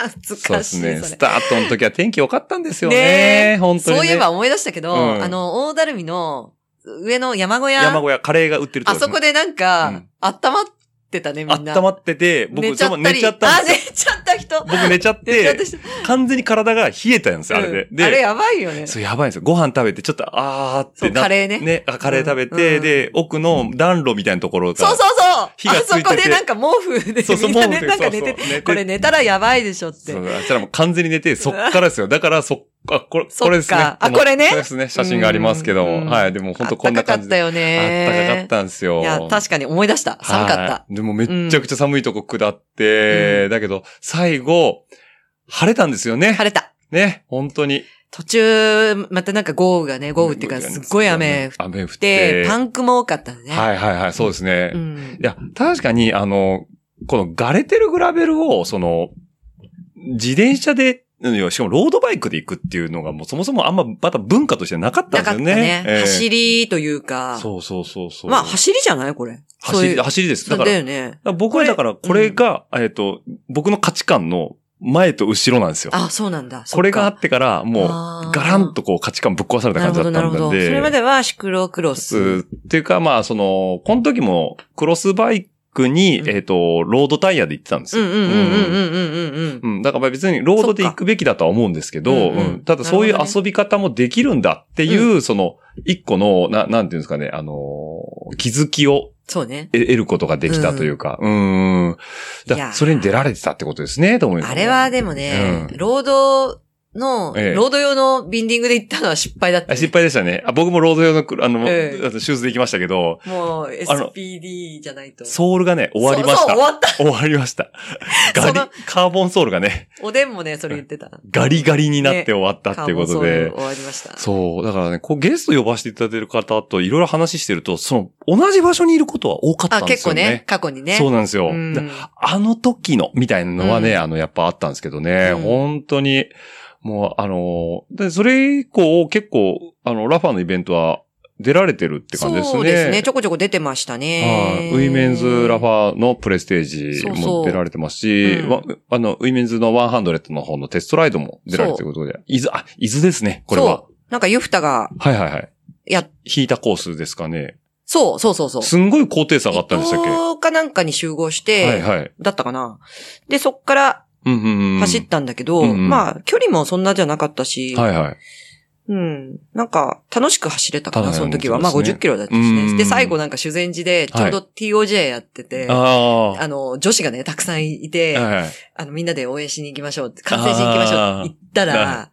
懐そうでかしい。すね。スタートの時は天気良かったんですよね。ねえ本当に、ね。そういえば思い出したけど、うんあの、大だるみの上の山小屋。山小屋、カレーが売ってるとあそこでなんか、うん温まってたね、みんな。温まってて、僕、寝ちゃっ。寝ちゃった。あ、寝ちゃった人。僕寝ちゃって、人。完全に体が冷えたんですよ、あれで。で、うんあれやばいよね。そう、やばいんですよ。ご飯食べて、ちょっと、あーってなカレーねね、あカレー食べて、うんで、奥の暖炉みたいなところから。そうそうそう火がついててあそこでなんか毛布でそうそう毛布でなんか寝てそうそう寝てこれ寝たらやばいでしょって。そう、あしたらもう完全に寝て、そっからですよ。だから、そっあ、これ、これですね。あのこれねですね。写真がありますけども。うんはい。でも本当こんな感じで。あったかかったよね。あったかかったんですよ。いや、確かに思い出した。寒かった。はいでもめっちゃくちゃ寒いとこ下って、だけど、最後、晴れたんですよね。晴れた。ね、本当に。途中、またなんか豪雨がね、豪雨っていうか、すっごい雨降っ雨降ってて、パンクも多かったのね。はいはいはい、そうですね。うんいや、確かに、あの、このガレてるグラベルを、その、自転車で、うんしかもロードバイクで行くっていうのがもうそもそもあんままた文化としてなかったんなかったですよね。ね。ええ走りというか。そうそうそうそう。まあ、走りじゃないこれ。走り、走りです。だから、だよね。僕はだからこれが、えっと、僕の価値観の前と後ろなんですよ。あ、そうなんだ。これがあそっってから、もう、ガランとこう価値観ぶっ壊された感じだった。んで。それまではシクロクロス。うっていうか、まあ、その、この時も、クロスバイクに、うんえっ、と、ロードタイヤで行ってたんですよ。うんうんうんうんうんうんうん。うん。だから別にロードで行くべきだとは思うんですけど、うんうんうんただそういう遊び方もできるんだっていう、その、一個の、な、なんていうんですかね、あのー気づきをそうね。得得ることができたというか、うん。ん。いやーだそれに出られてたってことですね、と思います。あれはでもね、うんロードの、ええロード用のビンディングで行ったのは失敗だった、あ失敗でしたね。あ僕もロード用のく、あの、ええあのシューズで行きましたけど、もうあの SPD じゃないと。ソールがね、終わりました。そう そう終わった。終わりました。ガリカーボンソールがね、おでんもね、それ言ってた。ガリガリになって終わったっていうことでカーボンソール。終わりました。そう。だからね、こうゲスト呼ばせていただいてる方といろいろ話してると、その、同じ場所にいることは多かったあ、んですよね。結構ね、過去にね。そうなんですよ。うんであの時の、みたいなのはね、うんあの、やっぱあったんですけどね、うん本当に、もう、あの、で、それ以降、結構、あの、ラファのイベントは出られてるって感じですね。そうですね。ちょこちょこ出てましたはねい。ウィメンズラファのプレステージそうそうも出られてますし、うんわあの、ウィメンズの100の方のテストライドも出られてるということで、伊豆、あ、伊豆ですね、これは。そう。なんかユフタが、はいはいはい。や、引いたコースですかね。そう、そうそうそう。すんごい高低差があったんでしたっけ？伊東かなんかに集合して、はいはい。だったかな。で、そっからうんうんうん。走ったんだけど、うんうんまあ、距離もそんなじゃなかったし、はいはい。うん。なんか、楽しく走れたかな、その時は。まあ、そうですね50キロだったしね。で、最後なんか修善寺で、ちょうど TOJ やってて、ああの、女子がね、たくさんいあ。て、はいはい。あの、みんなで応援しに行きましょうって、観戦しに行きましょうって言ったら、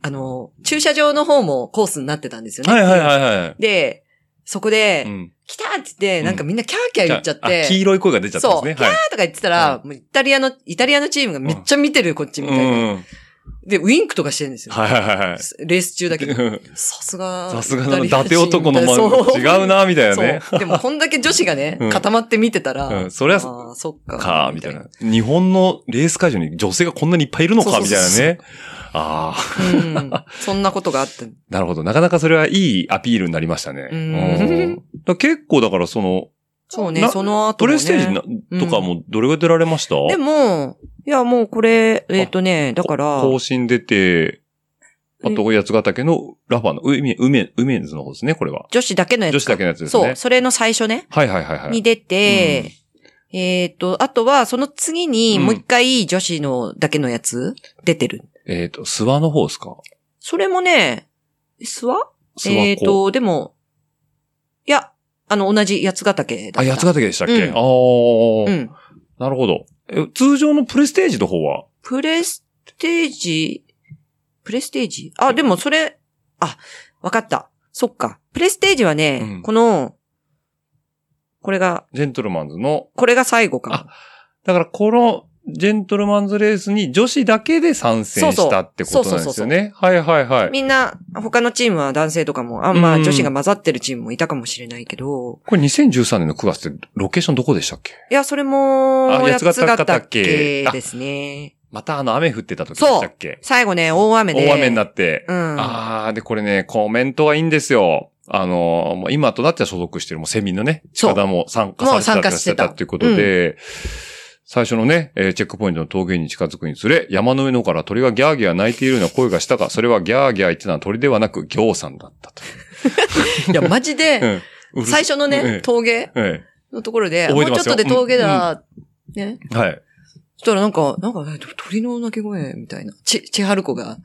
あの、駐車場の方もコースになってたんですよね。はいはいはいはい。で、そこで、うん来たって言って、なんかみんなキャーキャー言っちゃっあて、黄色い声が出ちゃったんそう、ですね。キャーとか言ってたら、もうイタリアの、イタリアのチームがめっちゃ見てる、こっちみたいな。うん。で、ウィンクとかしてるんですよ。はいはいはいはい。レース中だけど。う んさすが。さすがの伊達男の、まそう違うな、みたいなね。でも、こんだけ女子がね うん、固まって見てたら、うんそりゃそっか。か、みたいな。。日本のレース会場に女性がこんなにいっぱいいるのか、みたいなね。ああ、うん。そんなことがあって。なるほど。なかなかそれはいいアピールになりましたね。結構だからその、そうね、なその後も、ね。プレステージなとかもどれぐらい出られました、でも、いや、もうこれ、えっ、とね、だから、更新出て、あと、八ヶ岳のラファの、ウメ、ウメ、ウメンズの方ですね、これは。女子だけのやつか。女子だけのやつですねそう、それの最初ね、はいはいはいはい。に出て、えっ、と、あとは、その次に、うんもう一回女子のだけのやつ、出てる。えっ、と、諏訪の方ですか？それもね、諏訪？諏訪湖。えっ、と、でも、いや、あの、同じ八ヶ岳だった。あ、八ヶ岳でしたっけ、うんああ、うん。なるほど。え通常のプレステージの方は？プレステージ、プレステージ？あ、でもそれ、あ、わかった。そっか。プレステージはね、うんこの、これが、ジェントルマンズの、これが最後かも。だからこの、ジェントルマンズレースに女子だけで参戦したってことなんですよね。はいはいはい。みんな、他のチームは男性とかも、あんあ女子が混ざってるチームもいたかもしれないけど、これ2013年の9月ってロケーションどこでしたっけ？いや、それも、あ八八ヶヶ岳岳ですね。またあの雨降ってた時でしたっけ最後ね、大雨で。大雨になって。うん。あー、で、これね、コメントがいいんですよ。あの、もう今となっては所属してるもうセミのね、そう近田も参加されてた参加してたっていうことで、最初のね、えーチェックポイントの峠に近づくにつれ、山の上の方から鳥がギャーギャー鳴いているような声がしたが、それはギャーギャー言ってたのは鳥ではなく、行さんだったと。いや、マジで、うんうる最初のえねえ、峠えのところで、もうちょっとで峠だ、ね。えはい。そしたらなんか、なんかね、鳥の鳴き声みたいな。ち、千春子が、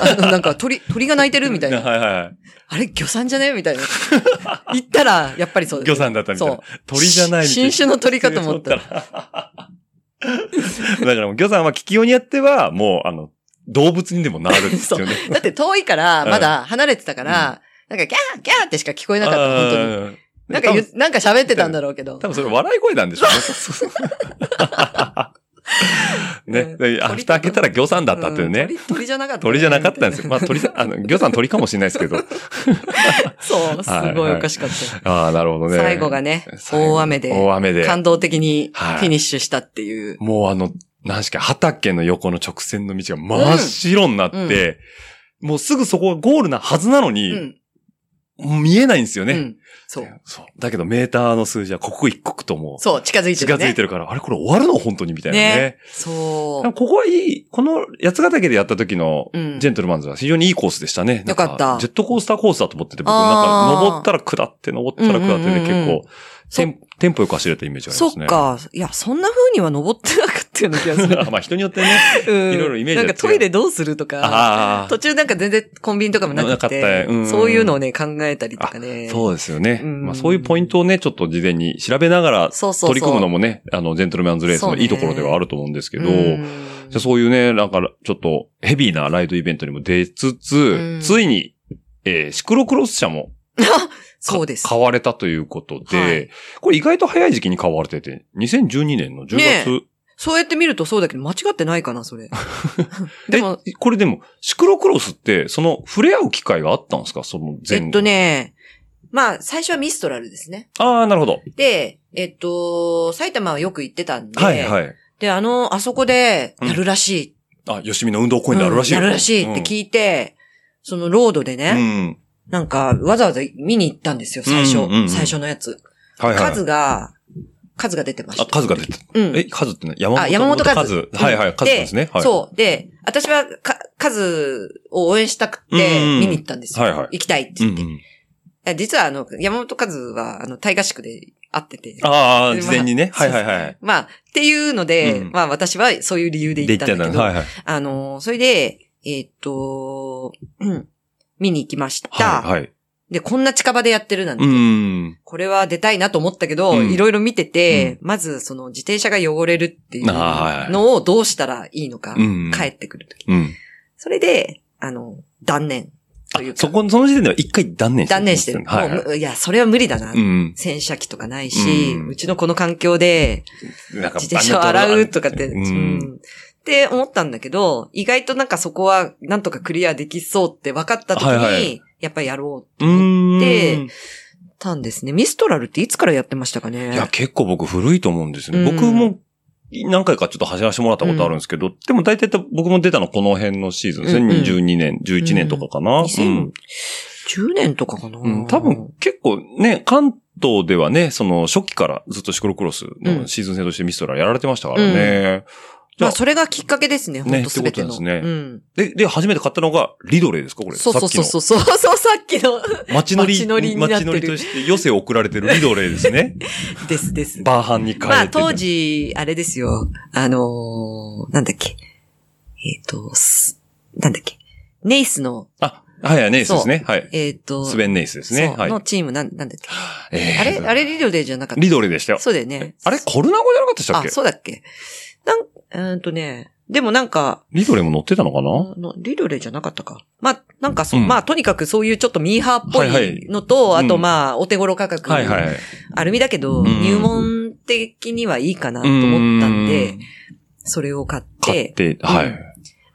あの、なんか鳥、鳥が鳴いてるみたいな。はいはい。あれ、魚さんじゃね？みたいな。言ったら、やっぱりそう魚さんだったみたいなそう。鳥じゃない。新種の鳥かと思った。だからもう魚さんは聞きようにやっては、もう、あの、動物にでもなるんですよね。だって遠いから、まだ離れてたから、なんかギャーギャーってしか聞こえなかった、本当に。なんかなんか喋ってたんだろうけど。多分それ笑い声なんでしょうね。ね。蓋開けたら魚さんだったっていうねん鳥。鳥じゃなかったね。鳥じゃなかったんですよ。まあ鳥あの、魚さん鳥かもしれないですけど。そう、すごいおかしかった。ああ、なるほどね。最後がね、大雨で、大雨で。感動的にフはいィニッシュしたっていう。もうあの、何しか、畑の横の直線の道が真っ白になって、もうすぐそこがゴールなはずなのうに、ん。見えないんですよね。うん。そう。そう。だけどメーターの数字は刻一刻ともそう、近づいて近るね。づいてるから、あれこれ終わるの本当にみたいなね。ね。そでもここはいい、この八ヶ岳でやった時のう。うん。ジェントルマンズは非常にいいコースでしたね。よかったジェットコースターコースだと思ってて、僕なんか登ったら下って、登ったら下ってでうんうんうんうん結構テンテンポよく走れたイメージがありそますね。っ。か。いや、そんな風には登ってなかったような気がする。まあ人によってね。うんいろいろイメージは違うなんかトイレどうするとか。途中なんか全然コンビニとかもなくてったうんそういうのをね、考えたりとかね。そうですよね。うんまあそういうポイントをね、ちょっと事前に調べながら取り組むのもね、あの、ジェントルマンズレースのいいところではあると思うんですけど、うんじゃあそういうね、なんか、ちょっとヘビーなライドイベントにも出つつ、うんついに、えーシクロクロス車も そうです。買われたということで、はいこれ意外と早い時期に買われてて、2012年の10月。ねそうやって見るとそうだけど、間違ってないかな、それ。でも、えこれでも、シクロクロスって、その、触れ合う機会があったんですか？その前後。えっと。ね、まあ、最初はミストラルですね。ああ、なるほど。で、えっと、埼玉はよく行ってたんで、はいはい。で、あの、あそこでやるらしい。あ、吉見の運動公園であるらしいよ、うんやるらしいって聞いて、そのロードでうね、ん。なんか、わざわざ見に行ったんですよ、最初。うんうんうん最初のやつ。はいはい。数が、数が出てました。あ、数が出てた。うん。え、数ってね、山本あ、山本和。数。はいはい、数ですね。はい。そう。で、私はか、数を応援したくてうん見に行ったんですよ。はいはい行きたいって言って。うんうん。え実はあの、山本和は、あの、大合宿で会ってて。ああ、で事前にね。まあはいはいはい。まあ、っていうので、うんまあ私はそういう理由でで行ったんだけど、はいはい。あの、それで、えーっと、うん見に行きました。はいはい。で、こんな近場でやってるなんて、うん。これは出たいなと思ったけど、うんいろいろ見てて、まずその自転車が汚れるっていうのをどうしたらいいのか、うん帰ってくるとき。うん。それで、あの、断念というか。そこ、その時点では一回断念して断念してる。はいはい。もういや、それは無理だな。うん。洗車機とかないし、ううんちのこの環境で自転車を洗うとかって、ううんん。って思ったんだけど、意外となんかそこはなんとかクリアできそうって分かった時に、はいはいやっぱりやろううーん。でたんですね。ミストラルっていつからやってましたかね？いや、結構僕古いと思うんですよね。うん僕も何回かちょっと走らせてもらったことあるんですけど、でも大体僕も出たのこの辺のシーズンですね。うんうん22年、11年とかかな。2010年とかかな、うん、多分結構ね、関東ではね、その初期からずっとシクロクロスのシーズン戦としてミストラやられてましたからね。まあ、それがきっかけですね、本当すべての。ってことなんですねうん。で、で、初めて買ったのがリドレーですかこれ。そうそうそうそう。そうそう、さっきの。街乗り、街乗り街乗りとして余生を送られてるリドレーですね。ですです。バーハンに変えて。まあ、当。時、あれですよ。あのーなんだっけ。えっ、と、すなんだっけ。ネイスの、あ、はいはい、ネイスですね。はい。えっ、と、スベンネイスですね。はい。のチーム、なん、なんだっけ。えーあれあれリドレーじゃなかったリドレーでしたよ。そうだよね。あれコルナゴじゃなかったでしたっあ、けそうだっけ。なん、うーんとね、でもなんか、リドレーも乗ってたのかな？あのリドレーじゃなかったか。まあ、なんかそう、うんまあ、とにかくそういうちょっとミーハーっぽはいはいいのと、あとうんまあ、お手頃価格。はいはい。アルミだけど、うん入門的にはいいかなと思ったんでうん、それを買っ、買ってて、はうんい。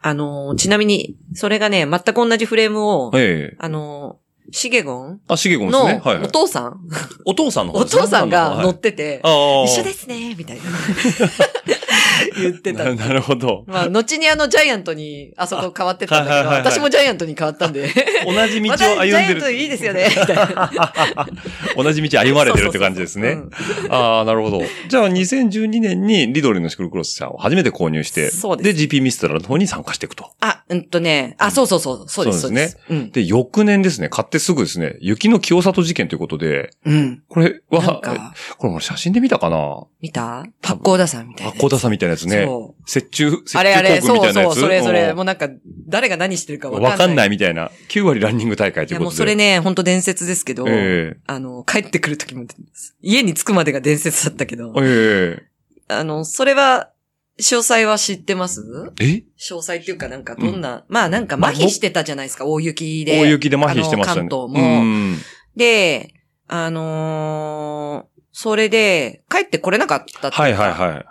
あのー、ちなみに、それがね、全く同じフレームを、ええ。あのー、シゲゴンあ、シゲゴンですのね。はいはいお。父さん、お父さんの方お父さんが乗っはいてて。一緒ですね、みたいな。言ってたな。なるほど。まあ、後にあのジャイアントに、あそこ変わってったんだけど、あはいはいはいはい私もジャイアントに変わったんで。同じ道をまたジャイ歩んでる。アントいいですよね、みたいな。同じ道歩まれてるって感じですねそう。そうそうああ、なるほど。じゃあ、2012年にリドレーのシクロクロス車を初めて購入して、そうですで、GP ミストラの方に参加していくと。あ、うんとね、あ、そうそうそう、そうです、そううですす。うん。で、翌年ですね、買ってすぐですね、雪の清里事件ということで、うん。これは、か、これも写真で見たかな？見た？八甲田さんみたいな。八甲田さんみたいなやつね。そう。雪中、雪中あれあれ、航空みたいなやつ？そうそう、それそれ、うんもうなんか、誰が何してるかわかんない。。わかんないいみたいな。9割ランニング大会といや、いうことで。もうそれね、本当伝説ですけど、えあの、帰ってくる時も、家に着くまでが伝説だったけどえ、えあの、それは、詳細は知ってます？え？え詳細っていうかなんかどんな、まあなんか麻痺してたじゃないですか、大雪で。大雪で麻痺してましたね。関東も。うんで、あのーそれで、帰ってこれなかったっていうかはいはいはい。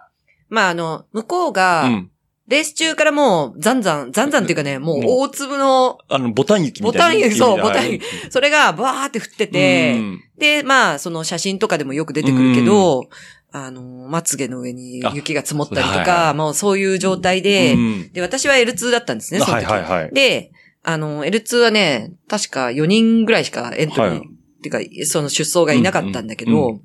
まああの、向こうが、うん。レース中からもう、ざんざん、ざんざんっていうかね、もう大粒の、あの、ボタン雪みたいな。ボタン雪そうボタン雪雪それがバーって降ってて、で、まあ、その写真とかでもよく出てくるけど、あの、まつげの上に雪が積もったりとあはいか、もうそういう状態で、うんで、私は L2 だったんですね、そのはい時。はいはい。で、あの、L2 はね、確か4人ぐらいしかエントリー、はいっていうか、その出走がいなかったんだけど、うんう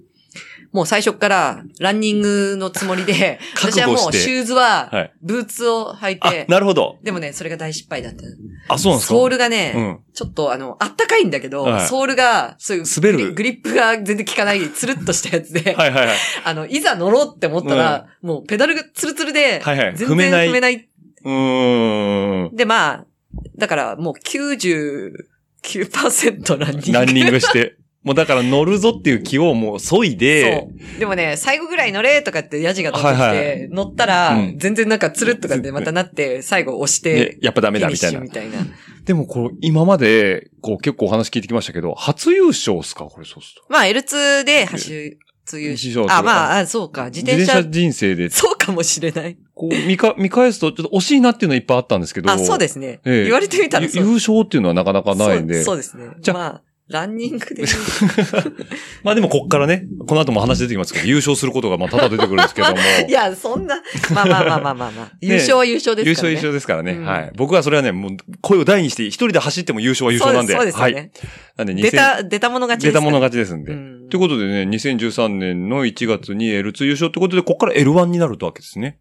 もう最初からランニングのつもりで、覚私はもうシューズは、はいブーツを履いあて、、なるほど。でもね、それが大失敗だった。あ、そうなんですか？ソールがね、うん。ちょっとあの、あったかいんだけど、はいソールが、そういう、滑るグリップが全然効かない、つるっとしたやつで、はいはいはい。あの、いざ乗ろうって思ったら、もうペダルがツルツルで、はいはい全然踏めない踏めない。うーん。で、まあ、だからもう99%ランニング。ランニングして。もうだから乗るぞっていう気をもう削いで、そう。でもね、最後ぐらい乗れとかってヤジが乗ってきて、はいは乗ったら、うん全然なんかつるっとかってまたなって、最後押してで、やっぱダメだみたいな。みたいな。でもこう、今まで、こう結構お話聞いてきましたけど、初優勝っすかこれそうすると。まあ、L2 で走る、優優勝あ、まあ、あそうか。自転車、人生で、そうかもしれない。こう見か、見返すとちょっと惜しいなっていうのはいっぱいあったんですけど。あ、そうですね。ええ言われてみたらそうゆ優勝っていうのはなかなかないんで。そうそうですね。じゃあまあ、ランニングで。まあでもこっからね、この後も話出てきますけど、優勝することがまあ多々出てくるんですけども。いや、そんな、まあまあまあまあまあまあ。優勝は優勝です優勝からね。優勝ですからね。うんはい。僕はそれはね、もう声を大にして、一人で走っても優勝は優勝なんで。そうですそうはい。なんで2000出た、出たもの勝ちですから。出たもの勝ちですんで。うんということでね、2013年の1月に L2 優勝ってことで、ここから L1 になるわけですね。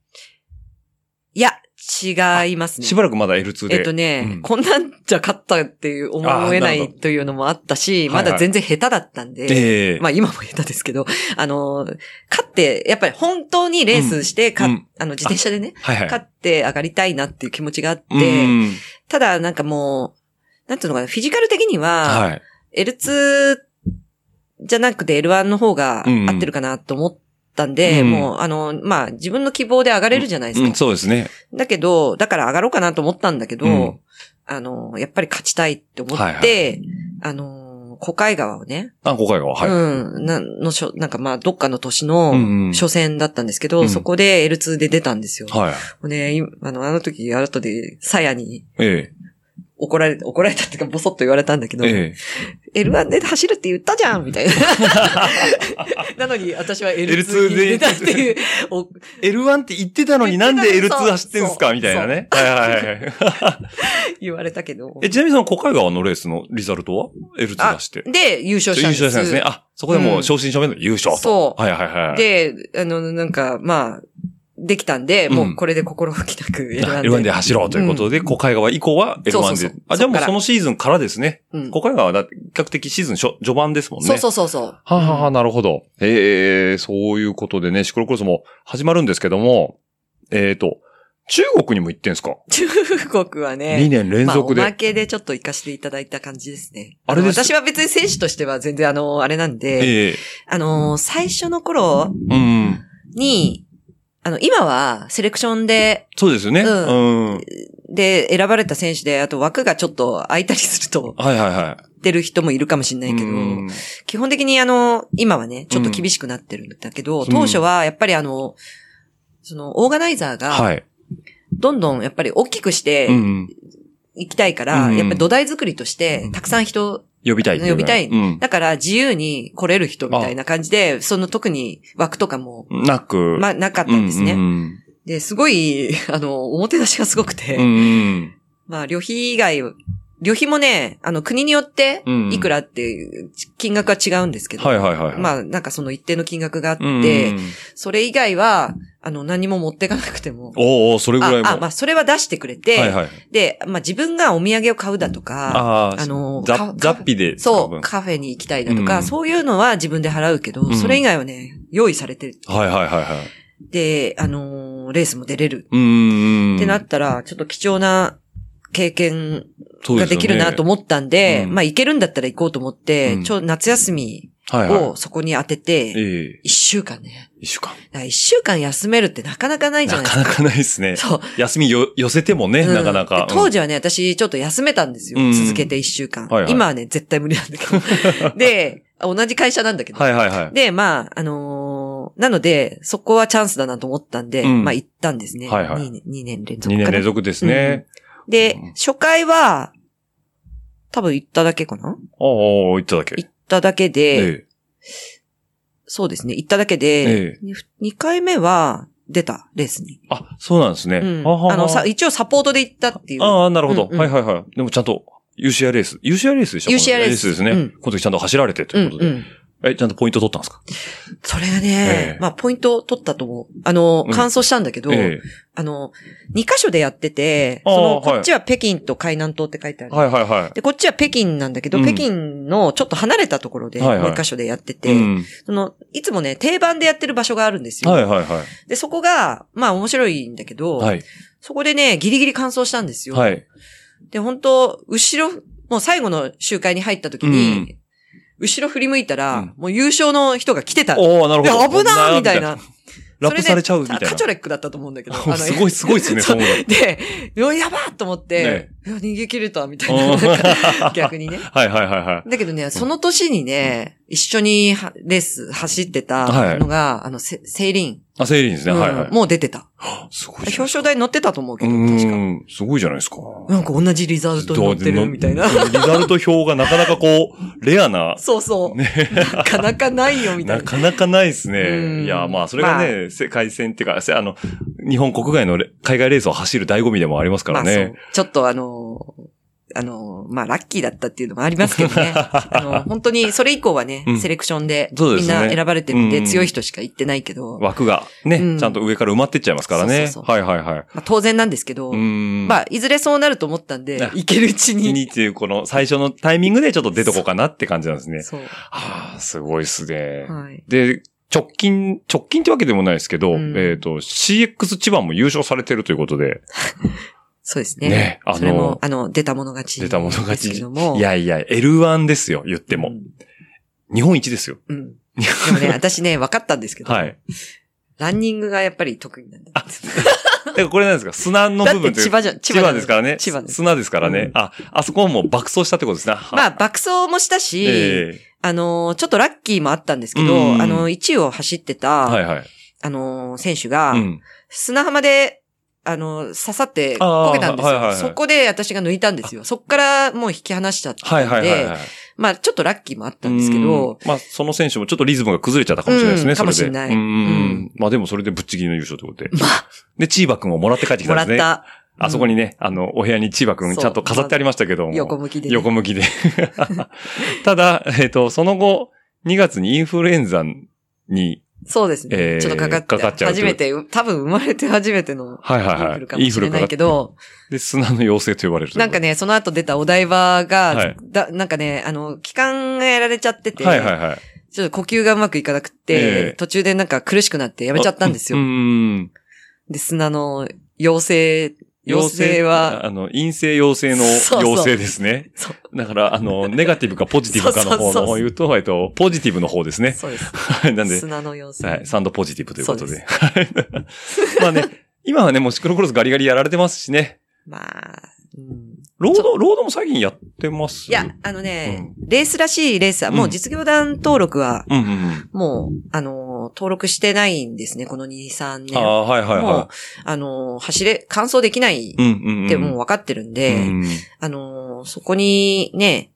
いや、違いますね。しばらくまだ L2 で。えっとね、うんこんなんじゃ勝ったっていう思えないというのもあったし、はいはいまだ全然下手だったんで、ええまあ今も下手ですけど、あの、勝って、やっぱり本当にレースして、かうんあの自転車でね、はいはい。勝って上がりたいなっていう気持ちがあって、うんただなんかもう、なんていうのかな、フィジカル的には、はい。L2 じゃなくて L1 の方が合ってるかなと思ったんで、うんもう、あの、まあ、自分の希望で上がれるじゃないですか。うん、そうですね。だけど、だから上がろうかなと思ったんだけど、うんあの、やっぱり勝ちたいって思って、はいあの、小海川をね、あ、今回は、はい。うん、な、のしょ、なんかまあ、どっかの年の初戦だったんですけど、うんそこで L2 で出たんですよ。はい。ね、今あの、あの時、後で、さやにえ怒られ、怒られたってか、ボソッと言われたんだけえ。ど、え L1 で走るって言ったじゃんみたいな。なのに、私は L2 L2 にで出たっていう、おえ。L1 って言ってたのになんで言って L2 たの走ってんすかみたいなね。はいはいはい。言われたけど。え、ちなみにその小海川のレースのリザルトは ?L2 出して。で、優勝したんです。優勝したんですね。あ、そこでもう正真正銘の優勝と。そうはいはいはい。、で、あの、なんか、まあ、できたんで、うんもうこれで心置き なく L1 で。L1 で走ろうということで、小海川以降は L1 で。そうそうそうあ、じゃあもうそのシーズンからですね。うん小海川はだ比較的シーズン初序盤ですもんね。そうそうそうそう。はあ、はあはあ、なるほど。ええそういうことでね、シクロクロスも始まるんですけども、えっ、と、中国にも行ってんすか？中国はね。?2 年連続で。まあ、おまけでちょっと行かせていただいた感じですね。あれですの私は別に選手としては全然あの、あれなんで、ええあの、最初の頃うん。に、あの、今はセレクションで、そうですよね。ううん。で選ばれた選手で、あと枠がちょっと空いたりすると、はいはいはい。出る人もいるかもしれないけど、うん基本的にあの、今はね、ちょっと厳しくなってるんだけど、うん当初はやっぱりあの、その、オーガナイザーが、はい。どんどんやっぱり大きくしてうん。いきたいから、うんやっぱり土台作りとしてう、んたくさん人、呼びたい呼びたいうん。だから自由に来れる人みたいな感じで、その特に枠とかも、なく。まあ、なかったんですね。うんで、すごい、あの、おもてなしがすごくて、うんうん。まあ、旅費以外、旅費もね、あの、国によってう、んいくらっていう金額は違うんですけど、はいはいはい。まあ、なんかその一定の金額があって、うんうんそれ以外は、あの、何も持ってかなくても、おーおーそれぐらいも。あ、あまあ、それは出してくれて、はいはい。で、まあ、自分がお土産を買うだとか、ああ、あのザかザッピで使そう、分カフェに行きたいだとか、うんそういうのは自分で払うけど、うんそれ以外はね、用意されてる。はいはいはいはい。で、あのーレースも出れる。うーん。ってなったら、ちょっと貴重な経験ができるなと思ったんで、うんまあ行けるんだったら行こうと思って、うんちょ、夏休み。をそこに当てて、ええ一週間ね。一週間。一週間休めるってなかなかないじゃなですか。ないかなかないですね。そう。休みよ、寄せてもね、うんなかなか。で当時はね、私ちょっと休めたんですよ。うん続けて一週間、はいはい今はね、絶対無理なんだけど。で、同じ会社なんだけど。はいはいはい。で、まあ、あのーなので、そこはチャンスだなと思ったんで、うんまあ行ったんですね。はいはい2年 ,2 年連続2かな。年連続ですね。でうん、初回は、多分行っただけかなおお言っただけ。行っただけで、えそうですね、行っただけで、え2回目は出た、レースに。あ、そうなんですね。うん。はははあの、さ、一応サポートで行ったっていう。ああ、なるほど。うんうんはいはいはい。でもちゃんと、UCI レース。UCI レースでした UCI レースレースですね。うんこの時ちゃんと走られてということで。うんうんえ、ちゃんとポイント取ったんですか？それがね、ええまあ、ポイント取ったと思う。あの、うん完走したんだけど、えあの、2箇所でやってて、その、はいこっちは北京と海南島って書いてある。えはいはいはい。で、こっちは北京なんだけど、うん北京のちょっと離れたところで、もはいはいう1箇所でやってて、うん。その、いつもね、定番でやってる場所があるんですよ。はいはいはで、そこが、まあ面白いんだけど、い。はい。そこでね、ギリギリ完走したんですよ。はい。で、本当後ろ、もう最後の集会に入った時に、うん後ろ振り向いたら、うんもう優勝の人が来てた。おー、なるほど。で危なーみたいな。ラップされちゃうみたいな。カチョレックだったと思うんだけど。すごいすごいですね、そ そう。で、やばーと思って、逃げ切れたみたいな。逆にね。はいはいはいはい。だけどね、その年にね、一緒にはレース走ってたのが、あの、せセイリン。あ、セイリンですね。はいはい。うんもう出てた。すごい表彰台に乗ってたと思うけうど、確か。ーん、すごいじゃないですか。なんか同じリザルトに乗ってるみたいな。リザルト表がなかなかこう、レアな、そうそう。ね、なかなかないよみたいな。なかなかないですうね。んいや、まあ、それがね、世界戦っていうか、せあの、日本国外のレ海外レースを走る醍醐味でもありますからまあそうね。。ちょっとあのーあのーまあ、ラッキーだったっていうのもありますけどね。あの、本当に、それ以降はね、うんセレクションで、みんな選ばれてるんで、うん強い人しか行ってないけど、ま枠がね、うんちゃんと上から埋まってっちゃいますからね。はいはいはい。あ、当然なんですけど。まあ、いずれそうなると思ったんであ、行けるうちに。にっていう、この最初のタイミングでちょっと出とこうかなって感じなんですね。そう。はあ、すごいっすね。はい。で、直近、直近ってわけでもないですけど、うんえっ、と、CX 千葉も優勝されてるということで、そうですね。ねあのそれも、あの、出た者勝ち。出た者勝ちですけども。いやいや、L1 ですよ、言っても。うん。日本一ですよ。うん。でもね、私ね、分かったんですけど、はい。ランニングがやっぱり得意なんだ。だこれなんですか？砂の部分だって千葉じゃん千葉ですからね。千葉です砂ですからね。うんあ、あそこも爆走したってことですね。まあ、爆走もしたし、えあのー、ちょっとラッキーもあったんですけど、うんあのー、1位を走ってた、えはいはい。あのー、選手が、うん。砂浜で、あのー、刺さってこけたんですよ、はいはいはいそこで私が抜いたんですよ。そこからもう引き離しちゃったんで、はいはいはいはい。まあ、ちょっとラッキーもあったんですけど、うんまあ、その選手もちょっとリズムが崩れちゃったかもしれないですね、うんそれで。かもしれないうんうんまあでもそれでぶっちぎりの優勝ということで。まあ、で、チーバくんをもらって帰ってきたんですね。もらった。あそこにね、あの、お部屋にチーバくんちゃんと飾ってありましたけども。横向きで、ね。横向きで。ただ、えっ、と、その後、2月にインフルエンザに、そうですね。えーちょっとかかって、かかっちゃうと初めて、多分生まれて初めてのはいはいはいインフルかもしれないけど、で、砂の妖精と呼ばれるなんかね、その後出たお台場が、はいだなんかね、あの、期間がやられちゃってて、はいはいはい。ちょっと呼吸がうまくいかなくって、ええ途中でなんか苦しくなってやめちゃったんですよ。うーん。で、砂の妖精、妖精は、あの、陰性陽性のそうそう妖精ですね。そうだから、あの、ネガティブかポジティブかの方そうそうそうの言うと、えっと、ポジティブの方ですね。そうです。はい。なんで、砂の妖精。はい。サンドポジティブということそうで。はいまあね、今はね、もうシクロクロスガリガリやられてますしね。まあ、うんロード、ロードも最近やってます？いや、あのね、レースらしいレースは、うんもう実業団登録は、うんうんうん。もう、あの、登録してないんですね、この2、3年。ああ、はいはいもうは、あの、走れ、完走できないい。うんうんうん。ってもう分かってるんで、うんあの、そこにね、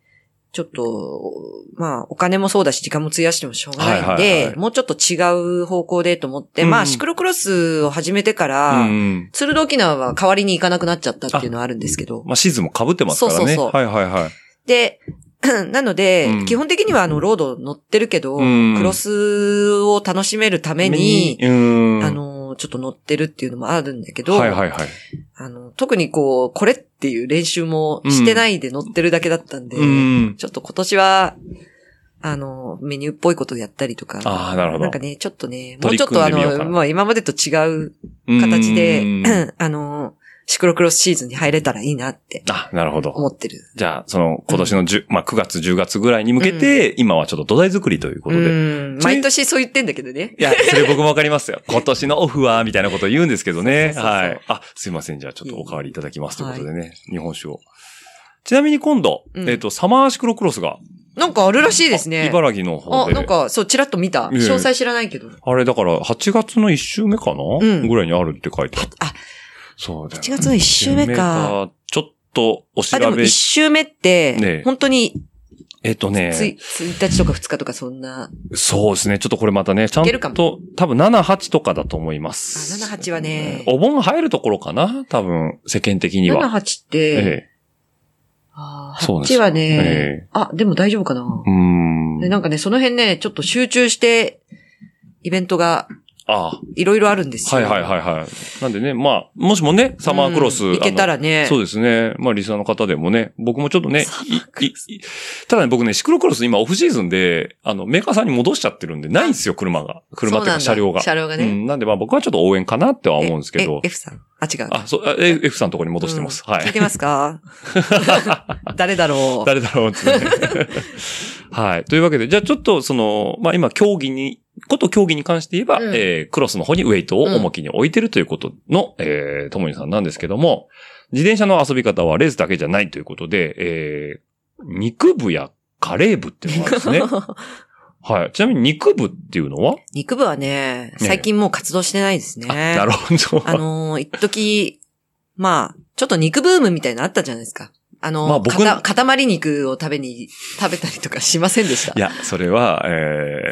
ちょっと、まあ、お金もそうだし、時間も費やしてもしょうがないんはいはいはで、いもうちょっと違う方向でと思って、うんまあ、シクロクロスを始めてから、うん。ツールド沖縄は代わりに行かなくなっちゃったっていうのはあるんですけど、まあ、シーズンも被ってますからね。そうそうそうはいはいはい。で、なので、うん基本的にはあの、ロード乗ってるけど、うんクロスを楽しめるために、うん。あの、ちょっと乗ってるっていうのもあるんだけど、はいはいはい。あの、特にこう、これっていう練習もしてないで乗ってるだけだったんで、うん。ちょっと今年は、あの、メニューっぽいことをやったりとか、ああ、なるほど。なんかね、ちょっとね、もうちょっとあの、まあ今までと違う形でうん、あの、シクロクロスシーズンに入れたらいいなってあ、なるほど。思ってる。じゃあ、その、今年の10、まあ、9月、10月ぐらいに向けて、今はちょっと土台作りということで。うん。毎年そう言ってんだけどね。いや、それ僕もわかりますよ。今年のオフは、みたいなことを言うんですけどね。そうそうそうはい。あ、すいません。じゃあちょっとお代わりいただきますということでね。日本酒を。ちなみに今度、うんえっと、サマーシクロクロスが、なんかあるらしいですね。茨城の方あ、で。なんか、そう、ちらっと見た。ええ詳細知らないけど。あれだから、8月の1週目かな、うんぐらいにあるって書いてある。あ、そうだよ。8月の1週目か。ちょっとお調あ、でもべ1。週目って、ね本当にえっとね。つい、1日とか2日とかそんな。そうですね。ちょっとこれまたね、ちゃんと、多分7、8とかだと思います。あ7 8はねお盆入るところかな？多分、世間的には。7、8って、ええ。ああっちはね、えあ、でも大丈夫かな、うーん。でなんかね、その辺ね、ちょっと集中して、イベントがあいろいろあるんですよ。はいはいはいはい。なんでね、まあ、もしもね、サマークロス。うん行けたらねそうですね。まあ、リスナーの方でもね、僕もちょっとね、いいいただね、僕ね、シクロクロス今オフシーズンで、あの、メーカーさんに戻しちゃってるんで、ないんですよ、車が。車っていうか車両が。車両がねうん。なんでまあ僕はちょっと応援かなっては思うんですけどえ。F さんあ、違う。あ、そう、F さんのところに戻してます。はいうん聞い。てますか？誰だろう誰だろうってね。はい。というわけで、じゃあちょっとその、まあ今競技に、こと競技に関して言えば、うんえークロスの方にウェイトを重きに置いてるということの、えーともにさんなんですけども、自転車の遊び方はレースだけじゃないということで、えー肉部やカレー部っていうのがあるんですね。はい。ちなみに肉部っていうのは、肉部はね、最近もう活動してないですね。あなるほど。あのー、一時まあ、ちょっと肉ブームみたいなのあったじゃないですか。あのー、まあ僕かた塊肉を食べに、食べたりとかしませんでした？いや、それは、え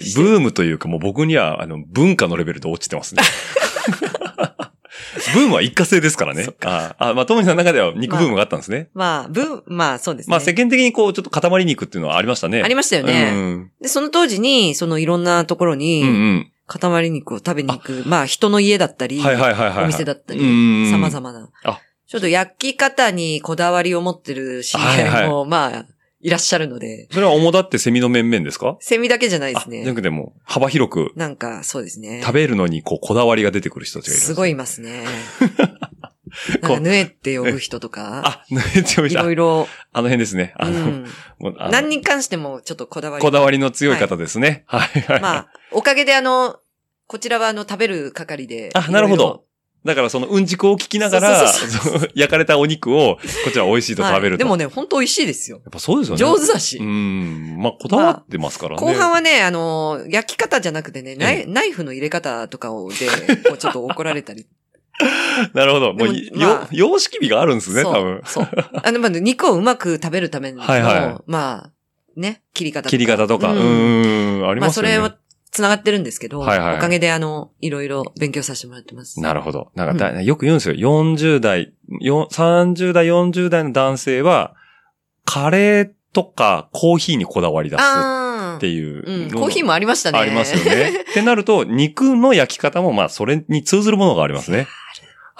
ー、ブームというかもう僕には、あの、文化のレベルで落ちてますね。ブームは一過性ですからね。ああ、まあ、ともにさんの中では肉ブームがあったんですね。まあ、ブーまあそうですね。まあ、世間的にこう、ちょっと塊肉っていうのはありましたね。ありましたよね。うん。で、その当時に、そのいろんなところうんうに、ん。塊肉を食べに行く、まあ人の家だったり、はいはいはいはい。お店だったり、うん様々な。あちょっと焼き方にこだわりを持ってる知り合いも、まあ、いらっしゃるので、それは主だってセミの面々ですか？セミだけじゃないであ、すねな。くても、幅広くなんか、そうですね。食べるのにこう、こだわりが出てくる人たちがいる。すごいい。いますね。なんか、ぬえって呼ぶ人とか、あ、ね、強いいろいろ、あの辺ですね。あの、うん何に関してもちょっとこだわり。こだわりの強い方ですね。はい、はい。まあ、おかげであの、こちらはあの、食べる係で。あなるほど。だからそのうんちくを聞きながら、焼かれたお肉を、こちら美味しいと食べると。はいでもね、本当美味しいですよ。やっぱそうですよね。上手だし。うん。まあ、こだわってますからね。後半はね、あの、焼き方じゃなくてね、ナイえナイフの入れ方とかをで、こうちょっと怒られたり。なるほど。もう、まあ様式美があるんですね、多分。そう。あの、まあ、肉をうまく食べるための、はいはいまあ、ね、切り方とか。切り方とか。ううんん、ありまあ、ますよね。それは繋がってるんですけど、はいはいおかげであの、いろいろ勉強させてもらってます。なるほど。なんかだ、よく言うんですよ。40代、よ30代、40代の男性は、カレーとかコーヒーにこだわり出すっていううん、のコーヒーもありましたね。ありますよね。ってなると、肉の焼き方も、まあ、それに通ずるものがありますね。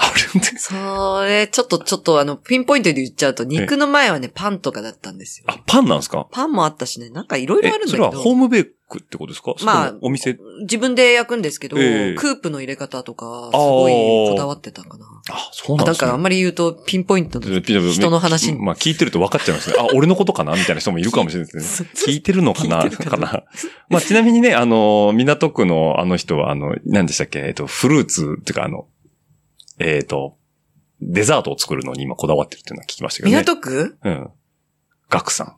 あるんです。それ、ちょっと、ちょっとあの、ピンポイントで言っちゃうと、肉の前はね、パンとかだったんですよ。あ、パンなんですか？パンもあったしね、なんかいろいろあるんだけそれはど。ホームベークってことですか？まあお店？自分で焼くんですけど、ええクープの入れ方とか、すごいこだわってたかな。あ、そうなんですね。なんかあんまり言うと、ピンポイントのピ人の話に。まあ聞いてると分かっちゃいますね。あ、俺のことかな？みたいな人もいるかもしれないですね。聞いてるのかな？かな？まあちなみにね、あの、港区のあの人は、あの、何でしたっけ？えっと、フルーツっていうかあの、えっと、デザートを作るのに今こだわってるっていうのは聞きましたけどね。港区？うん。ガクさん。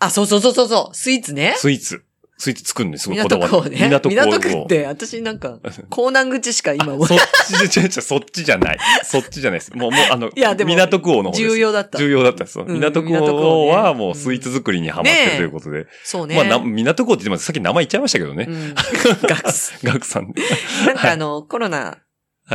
あ、そうそうそうそうそう、スイーツね。スイーツ。スイーツ作るんですごいこだわり。港区をね。港区港区をって、私なんか、港南口しか今も そっちじゃ、そっちじゃない。そっちじゃないです。もう、もう、あの、いやでも港区王の方です。重要だった。重要だったんですよ。うん港区港区王王ねはもうスイーツ作りにハマってるということで。そうね。まあな、港区王って言ってます。さっき名前言っちゃいましたけどね。うん。ガクス。ガクさん。なんかあの、コロナ。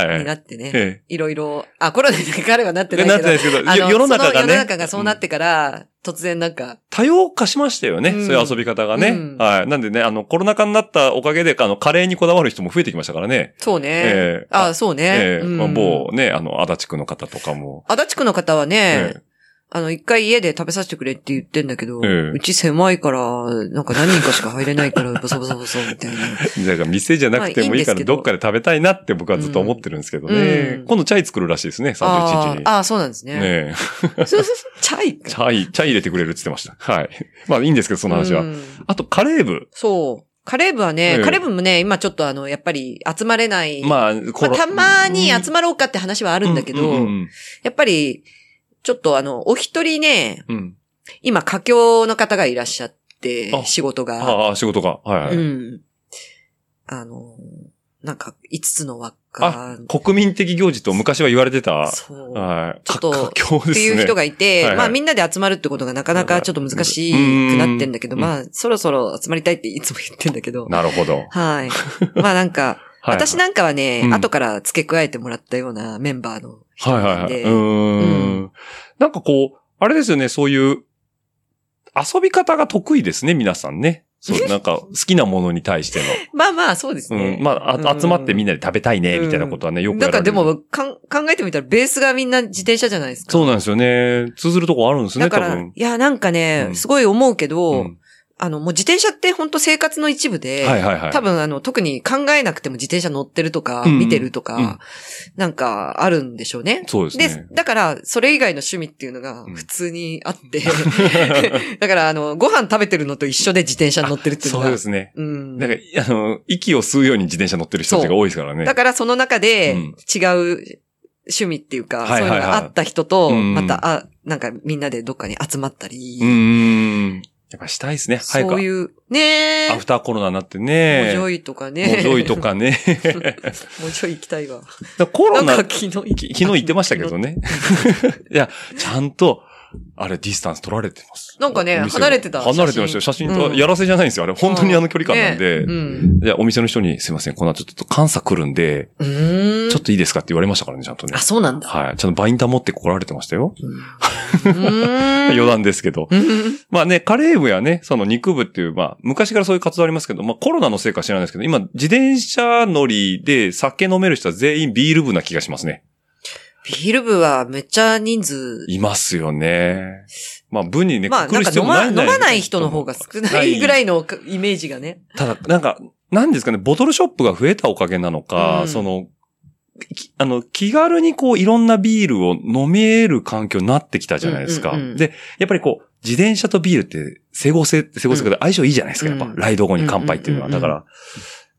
になってね、えいろいろ、あ、コロナに彼はなってえ。ないけど。なってないですけど、あのよ世の中そ世のがね。中がそうなってから、突然なんか、多様化しましたよね。うんそういう遊び方がね。うんはい。なんでね、あの、コロナ禍になったおかげで、あの、カレーにこだわる人も増えてきましたからね。そうね。ええあ、そうね。ええうんまあ某ね、あの、足立区の方とかも。足立区の方はね、ええあの、一回家で食べさせてくれって言ってんだけど、ええうち狭いから、なんか何人かしか入れないから、ボソボソボソみたいな。だから店じゃなくてもいいからまあいいんですけどどっかで食べたいなって僕はずっと思ってるんですけどね。うん今度チャイ作るらしいですね、31日に。あーあー、そうなんですね。ねそうそうそうチャイえ。チャイ、チャイ入れてくれるって言ってました。はい。まあいいんですけど、その話は。うんあと、カレー部。そう。カレー部はね、ええカレー部もね、今ちょっとあの、やっぱり集まれない。まあ、まあたまに集まろうかって話はあるんだけど、やっぱり、ちょっとあの、お一人ね、うん。今、佳境の方がいらっしゃってあ、仕事が。ああ、仕事が。はいはい。うん。あの、なんか、5つの輪っあか、国民的行事と昔は言われてた。そう。はい。ちょっとか佳境ですね。っていう人がいて、はいはいまあみんなで集まるってことがなかなかちょっと難しくなってんだけど、うんまあそろそろ集まりたいっていつも言ってんだけど、なるほど。はい。まあなんか、はい私なんかはね、うん後から付け加えてもらったようなメンバーの人はいはいはい。なんで、うーん。なんかこう、あれですよね、そういう、遊び方が得意ですね、皆さんね。そう、なんか、好きなものに対して まあまあ、そうですの。ね。うん。まあ、あ集まってみんななで食べたいね、みたいなことはね、よくなんかで。もかん、考えてみたら、ベースがみんな自転車じゃないですか。そうなんですよね。通ずるとこあるんですね、だから、多分い。や、なんかね、うんすごい思うけど、うんあの、もう自転車って本当生活の一部で、はいはいはい。多分あの、特に考えなくても自転車乗ってるとか、うん見てるとか、うんなんかあるんでしょうね。そうですでね。だから、それ以外の趣味っていうのがうん普通にあって、だから、あの、ご飯食べてるのと一緒で自転車に乗ってるっていうのが。そうですね。うん。なんか、あの、息を吸うように自転車乗ってる人たちが多いですからね。だからその中でうん違う趣味っていうか、はいはいはいそういうのがあった人と、うんまた、あ、なんかみんなでどっかに集まったり、うーん。やっぱしたいですね。早く。そういう、ねえ、アフターコロナになってね。もじょいとかね。もじょいとかね。もじょい行きたいわ。コロナ、昨日昨日言ってましたけどね。いや、ちゃんと、あれ、ディスタンス取られてます。なんかね離れてた離れてましたよ。写真と、うんやらせじゃないんですよ。あれ、本当にあの距離感なんで。ねうん。いや、お店の人に、すいません、この後ちょっと監査来るんで。ちょっといいですかって言われましたからね、ちゃんとねあ、。そうなんだ。はい。ちゃんとバインダー持って来られてましたよ。余談ですけど。うん。まあね、カレー部やね、その肉部っていう、まあ、昔からそういう活動ありますけど、まあコロナのせいか知らないですけど、今、自転車乗りで酒飲める人は全員ビール部な気がしますね。ビール部はめっちゃ人数、いますよね。まあ、部にね、まあ、なんか飲ま、飲まない人の方が少ないぐらいのイメージがね。ただ、なんか、なんですかね、ボトルショップが増えたおかげなのか、うんその、きあの、気軽にこう、いろんなビールを飲める環境になってきたじゃないですか。うんうんうんで、やっぱりこう、自転車とビールって、整合性、整合性が相性いいじゃないですか、やっぱ。うんライド後に乾杯っていうのは。うんうんうんうんだから、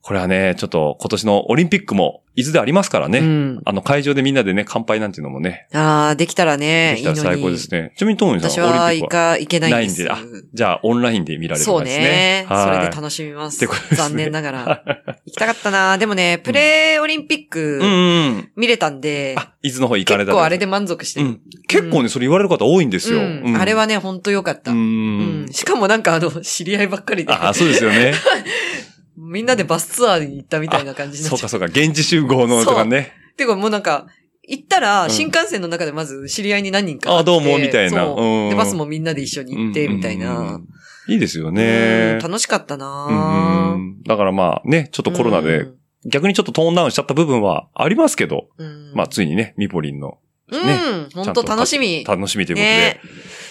これはね、ちょっと今年のオリンピックも、伊豆でありますからね。うん。あの、会場でみんなでね、乾杯なんていうのもね、ああ、できたらね、できたら最高ですね。ちなみに、トモミさ私ん、オリンは行か、行けないんです。ないんでじゃあ、オンラインで見られるそうんですねね。。それではい楽しみます。すね残念ながら。行きたかったなでもね、プレーオリンピックうんうん。見れたんで、あ、伊豆の方行かれた結構あれで満足してる。うん。結構ね、それ言われる方多いんですよ。あれはね、ほんとよかった。しかもなんかあの、知り合いばっかりで、あ、そうですよね。みんなでバスツアーに行ったみたいな感じになっちゃう。そうかそうか、現地集合のとかね。てかもうなんか、行ったら、ん。新幹線の中でまず知り合いに何人か。あどうもみたいな。で、バスもみんなで一緒に行って、みたい。な。ん。いいですよね。うん。楽しかったうんなうん。だからまあね、ちょっとコロナで、逆にちょっとトーンダウンしちゃった部分はありますけど、うん、まあついにね、ミポリンのうん、ね本当楽しみ。楽しみということで。ね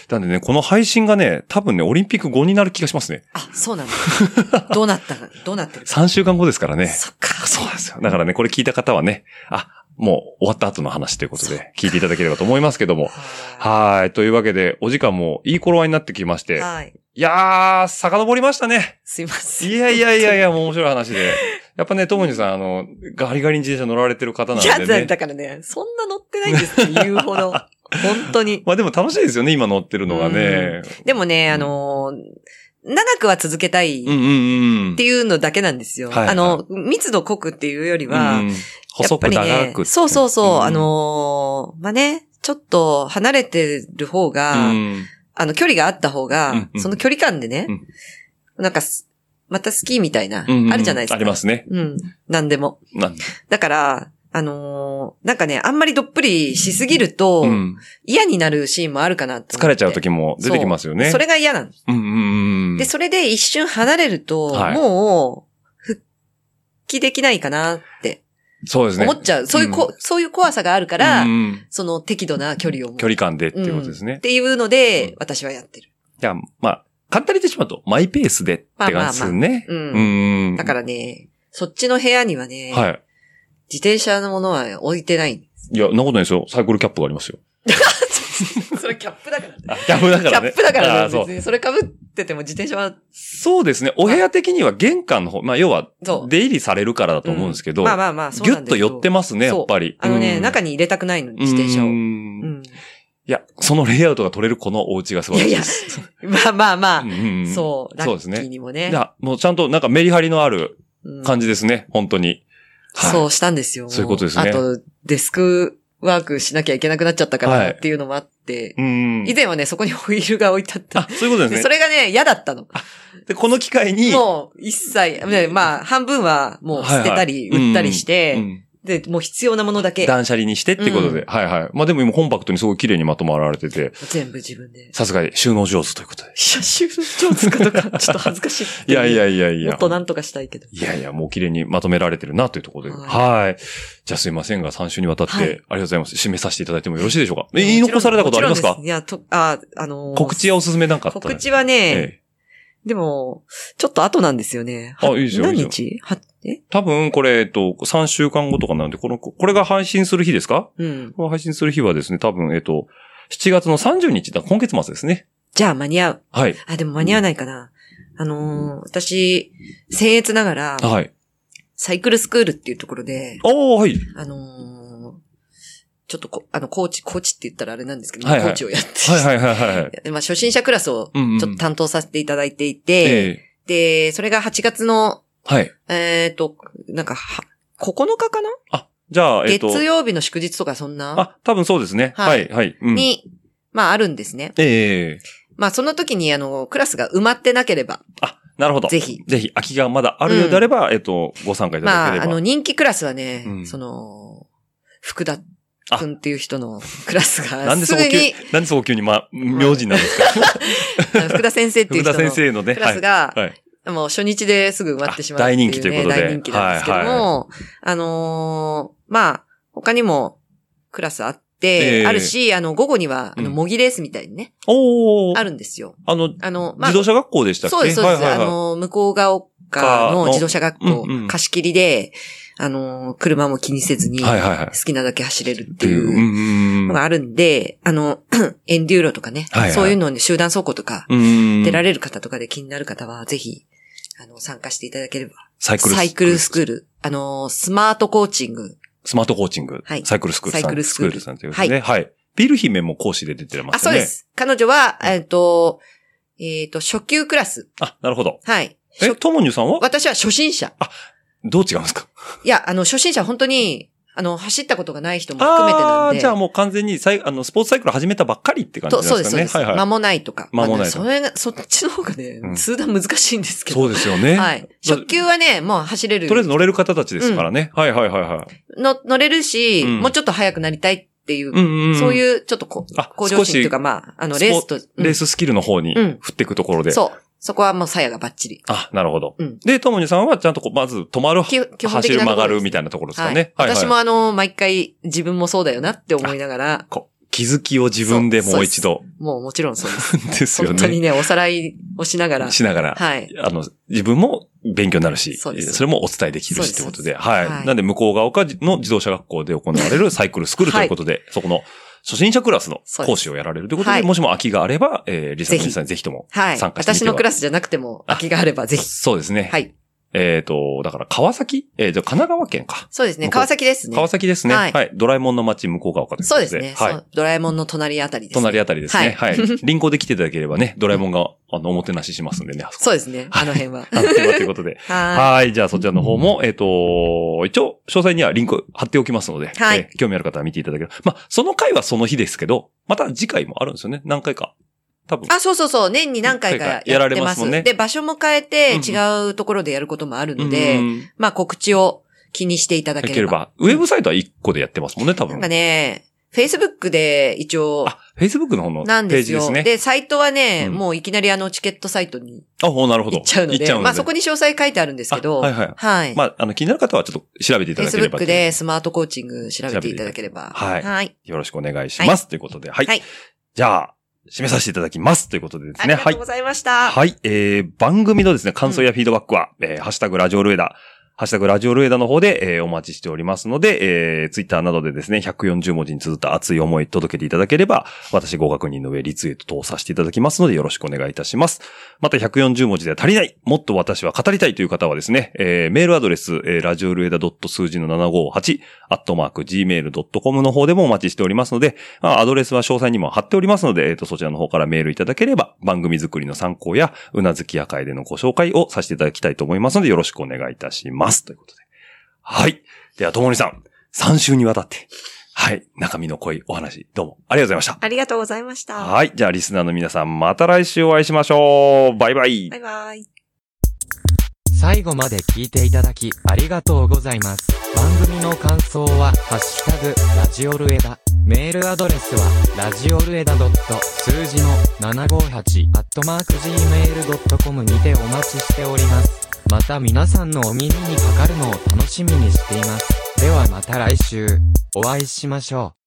なんでね、この配信がね、多分ね、オリンピック後になる気がしますね。あ、そうなんだ。どうなったか、どうなってるか。3週間後ですからね。そっか。そうなんですよ。だからね、これ聞いた方はね、あ、もう終わった後の話ということで、聞いていただければと思いますけども。ははい。というわけで、お時間もいい頃合いになってきまして。い。はい。いやー、遡りましたね。すいません。いやいやいやいや、もう面白い話で。やっぱね、ともにさん、あの、ガリガリに自転車乗られてる方なんいや、だでね。だからね、そんな乗ってないんですって言うほど。本当に。まあでも楽しいですよね、今乗ってるのがね。でもね、あのー長くは続けたい。っていうのだけなんですよ。あの、密度濃くっていうよりは、うんうんや細く長く。、そうそうそう、んあ、のーまあ、ね、ちょっと離れてる方が、うんあの、距離があった方が、うんうんその距離感でね、うんなんかす、また好きみたいな、うんうんあるじゃないですか。ありますね。うん。なんでも。なんだから、あのーなんかね、あんまりどっぷりしすぎると、うん嫌になるシーンもあるかな疲れちゃう時も出てきますよね。それが嫌なの。うんうんうん。で、それで一瞬離れると、はいもう、復帰できないかなってそうですね。思っちゃう。そういうこ、そういう怖さがあるから、うんうんその適度な距離を距離感でっていうことですね。うんっていうので、うん私はやってる。じゃあ、まあ、簡単に言ってしまうと、マイペースでって感じですね。うん。うん。だからね、そっちの部屋にはね、はい。自転車のものは置いてない。いや、そんなことないですよ。サイクルキャップがありますよ。それキャップだから。あ、キャップだからね。キャップだからね。別にそれ被ってても自転車は、そうですね。お部屋的には玄関の方、まあ、要は出入りされるからだと思うんですけど、まあまあまあ、そうギュッと寄ってますね、やっぱり。あのね、うん中に入れたくないの、自転車を。ううんん。いや、そのレイアウトが取れるこのお家が素晴らしいです。まあまあまあ、うんうんうんそう、ラッキーそうですね。にもね。いや、もうちゃんとなんかメリハリのあるうん感じですね、本当に。はいそうしたんですよ。そういうことですねあと、デスクワークしなきゃいけなくなっちゃったかはいらっていうのもあって、うん以。前はね、そこにホイールが置いてあったあ、。そういうことですそね。れがね、嫌だったの。で、この機会に、もう、一切、ねまあ、半分はもう捨てたり、はいはい売ったりして、うんで、もう必要なものだけ、断捨離にしてってことで。うんはいはい。まあでも今コンパクトにすごい綺麗にまとまられてて、全部自分で。さすがに収納上手ということで。写真上手かとか、ちょっと恥ずかしい いうやいやいやいや。もっとなんとかしたいけど。いやいや、もう綺麗にまとめられてるなというところで。はいはい。じゃあすいませんが、3週にわたって、はいありがとうございます。締めさせていただいてもよろしいでしょうか？え言い残されたことありますか？いや、と、あ、あのー告知やおすすめなんか告知はね、ええでも、ちょっと後なんですよね。あいいですよ何いい多分、これ、えっと、3週間後とかなんで、この、これが配信する日ですか？うん。これ配信する日はですね、多分、えっと、7月の30日だ、今月末ですね。じゃあ間に合う。はい。あ、でも間に合わないかな。あのー私、僭越ながら、はい。サイクルスクールっていうところで、おー、はい。あのーちょっとこ、あの、コーチ、コーチって言ったらあれなんですけど、はいはいコーチをやって、はいはいはいはい。でまあ、初心者クラスをうんうんちょっと担当させていただいていて、ええで、それが8月の、はい。えっ、と、なんかは、9日かな、あ、じゃあ、えっと。月曜日の祝日とかそんな？あ、多分そうですね。は、はいいはい。うん、に、まああるんですね。ええまあその時にあの、クラスが埋まってなければ、あ、なるほど。ぜひ。ぜひ、空きがまだあるようであれば、えっと、ご参加いただまあ、ければ。あの、人気クラスはね、うんその、福田くんっていう人の クラスが、なんですそこ急ぐに、、なんでそこ急にま、名字なんですか？福田先生っていう 福田人の先生のね。クラスが、もう初日ですぐ埋まってしまうっていう、ね。あ大人気ということで大人気なんですけども、あのーまあ、他にもクラスあって、ええあるし、あの、午後には、あの、うん模擬レースみたいにね、おー。あるんですよ。あの、あの、まあ自動、車学校でしたっけ？そうです、そうです。はいはいはいあの、向こうが丘の自動車学校うんうん、貸し切りで、あの、車も気にせずに、はいはいはい好。きなだけ走れるっってていう。いううんのがあるんで、あの、エンデューロとかね、はいはいそういうのに集団走行とか、うん。出られる方とかで気になる方は、ぜひ、あの、参加していただければ。サイクルサイクルスクール。あの、スマートコーチング。スマートコーチング。はいサイクルスクールさん。サイクルスクールさんということでね。はい。ビール姫も講師で出てますね。そうで。す。彼女は、えっと、えっと、初級クラス。あ、なるほど。はい。え、初ともにゅさんは？私は初心者。どう違うんですか？いや、あの、初心者本当に、あの、走ったことがない人も含めてなんで。あーじゃあもう完全にサイ、あの、スポーツサイクル始めたばっかりって感じです、そうなんですかね。です。はいはい。間もないとか。間もないとまあねそれが、そっちの方がねうん、通談難しいんですけど。そうですよね。はい。初級はね、もう走れる。とりあえず乗れる方たちですからね。はいはいはいはい。の乗れるし、うんもうちょっと速くなりたいっていう、うんうんうん。そういう、ちょっとこあ向上心というか、まあ、あの、レースと、うんレーススキルの方にうん振っていくところで。そう。そこはもう鞘がバッチリ。あ、なるほど。うんで、ともにさんはちゃんとこう、まず止まる、走る曲がるみたいなところですかはいね。はいはい私もあの、毎回自分もそうだよなって思いながら、気づきを自分でもう一度。もうもちろんそうです。ですよね。本当にね、おさらいをしながら。しながら。はい。あの、自分も勉強になるし、それもお伝えできるしってことで。はい。はいなんで、向こう側の自動車学校で行われるサイクルスクールということで、そこの初心者クラスの講師をやられるということで、はいもしも空きがあれば、えー、リサの皆さんぜひともはい。参加してみては私のクラスじゃなくても、空きがあればぜひ。そうですね。はい。えっ、と、だから川崎？えー、じゃあ神奈川県か。そうですね。川崎ですね。川崎ですね。は。はいいドラえもんの街向こう側かといそうですね。はい。ドラえもんの隣あたりです、ね。隣あたりですね。は。はいいリンコで来ていただければね、ドラえもんが、あの、おもてなししますんでね。あそこそうですね。あの辺は。あということで。ははい。じゃあそちらの方も、えっ、と、一応、詳細にはリンク貼っておきますので、はいえー興味ある方は見ていただける。まあ、その回はその日ですけど、また次回もあるんですよね。何回か。多分い。。あ、そうそうそう。年に何回かやってます。やられますもんねで、場所も変えてうん違うところでやることもあるので、うんまあ告知を気にしていただいけれければ。ば。ウェブサイトは1個でやってますもんね、多分なんか。ね、Facebook で一応、あ、Facebook の方のペなんですよ。ージですね。で、サイトはね、うんもういきなりあのチケットサイトにあ、ほうなるほど。行っちゃうので。まあそこに詳細書いてあるんですけど、あはいはいはい。まあ、あの、気になる方はちょっと調べていただければ Facebook でスマートコーチング調べていただければ。はいはい。よろしくお願いします。ということで、はい。はいじゃあ、締めさせていただきます。ということでですね。はいありがとうご。ざいました。はい。えー、番組のですね、感想やフィードバックは、えー、ハッシュタグラジオルエダ、ハッシュタグラジオルエダの方で、えー、お待ちしておりますので、えー、ツイッターなどでですね、140文字に綴った熱い思い届けていただければ、私ご確認の上、リツイート等させていただきますので、よろしくお願いいたします。また140文字では足りない、もっと私は語りたいという方はですね、えー、メールアドレス、えー、ラジオルエダ数字の758、アットマーク、gmail.com の方でもお待ちしておりますので、まあ、アドレスは詳細にも貼っておりますので、えっ、と、そちらの方からメールいただければ、番組作りの参考や、うなずき屋会でのご紹介をさせていただきたいと思いますので、よろしくお願いいたしますます。ということで。はい。では、ともにさん、3週にわたって、はい。中身の濃いお話、どうもありがとうございました。ありがとうございました。はい。じゃあ、リスナーの皆さん、また来週お会いしましょう。バイバイバ。イバイ。最後まで聞いていただきありがとうございます。番組の感想は、ハッシュタグ、ラジオルエダ。メールアドレスは、ラジオルエダ数字の758、アットマーク gmail.com にてお待ちしております。また皆さんのお耳にかかるのを楽しみにしています。ではまた来週、お会いしましょう。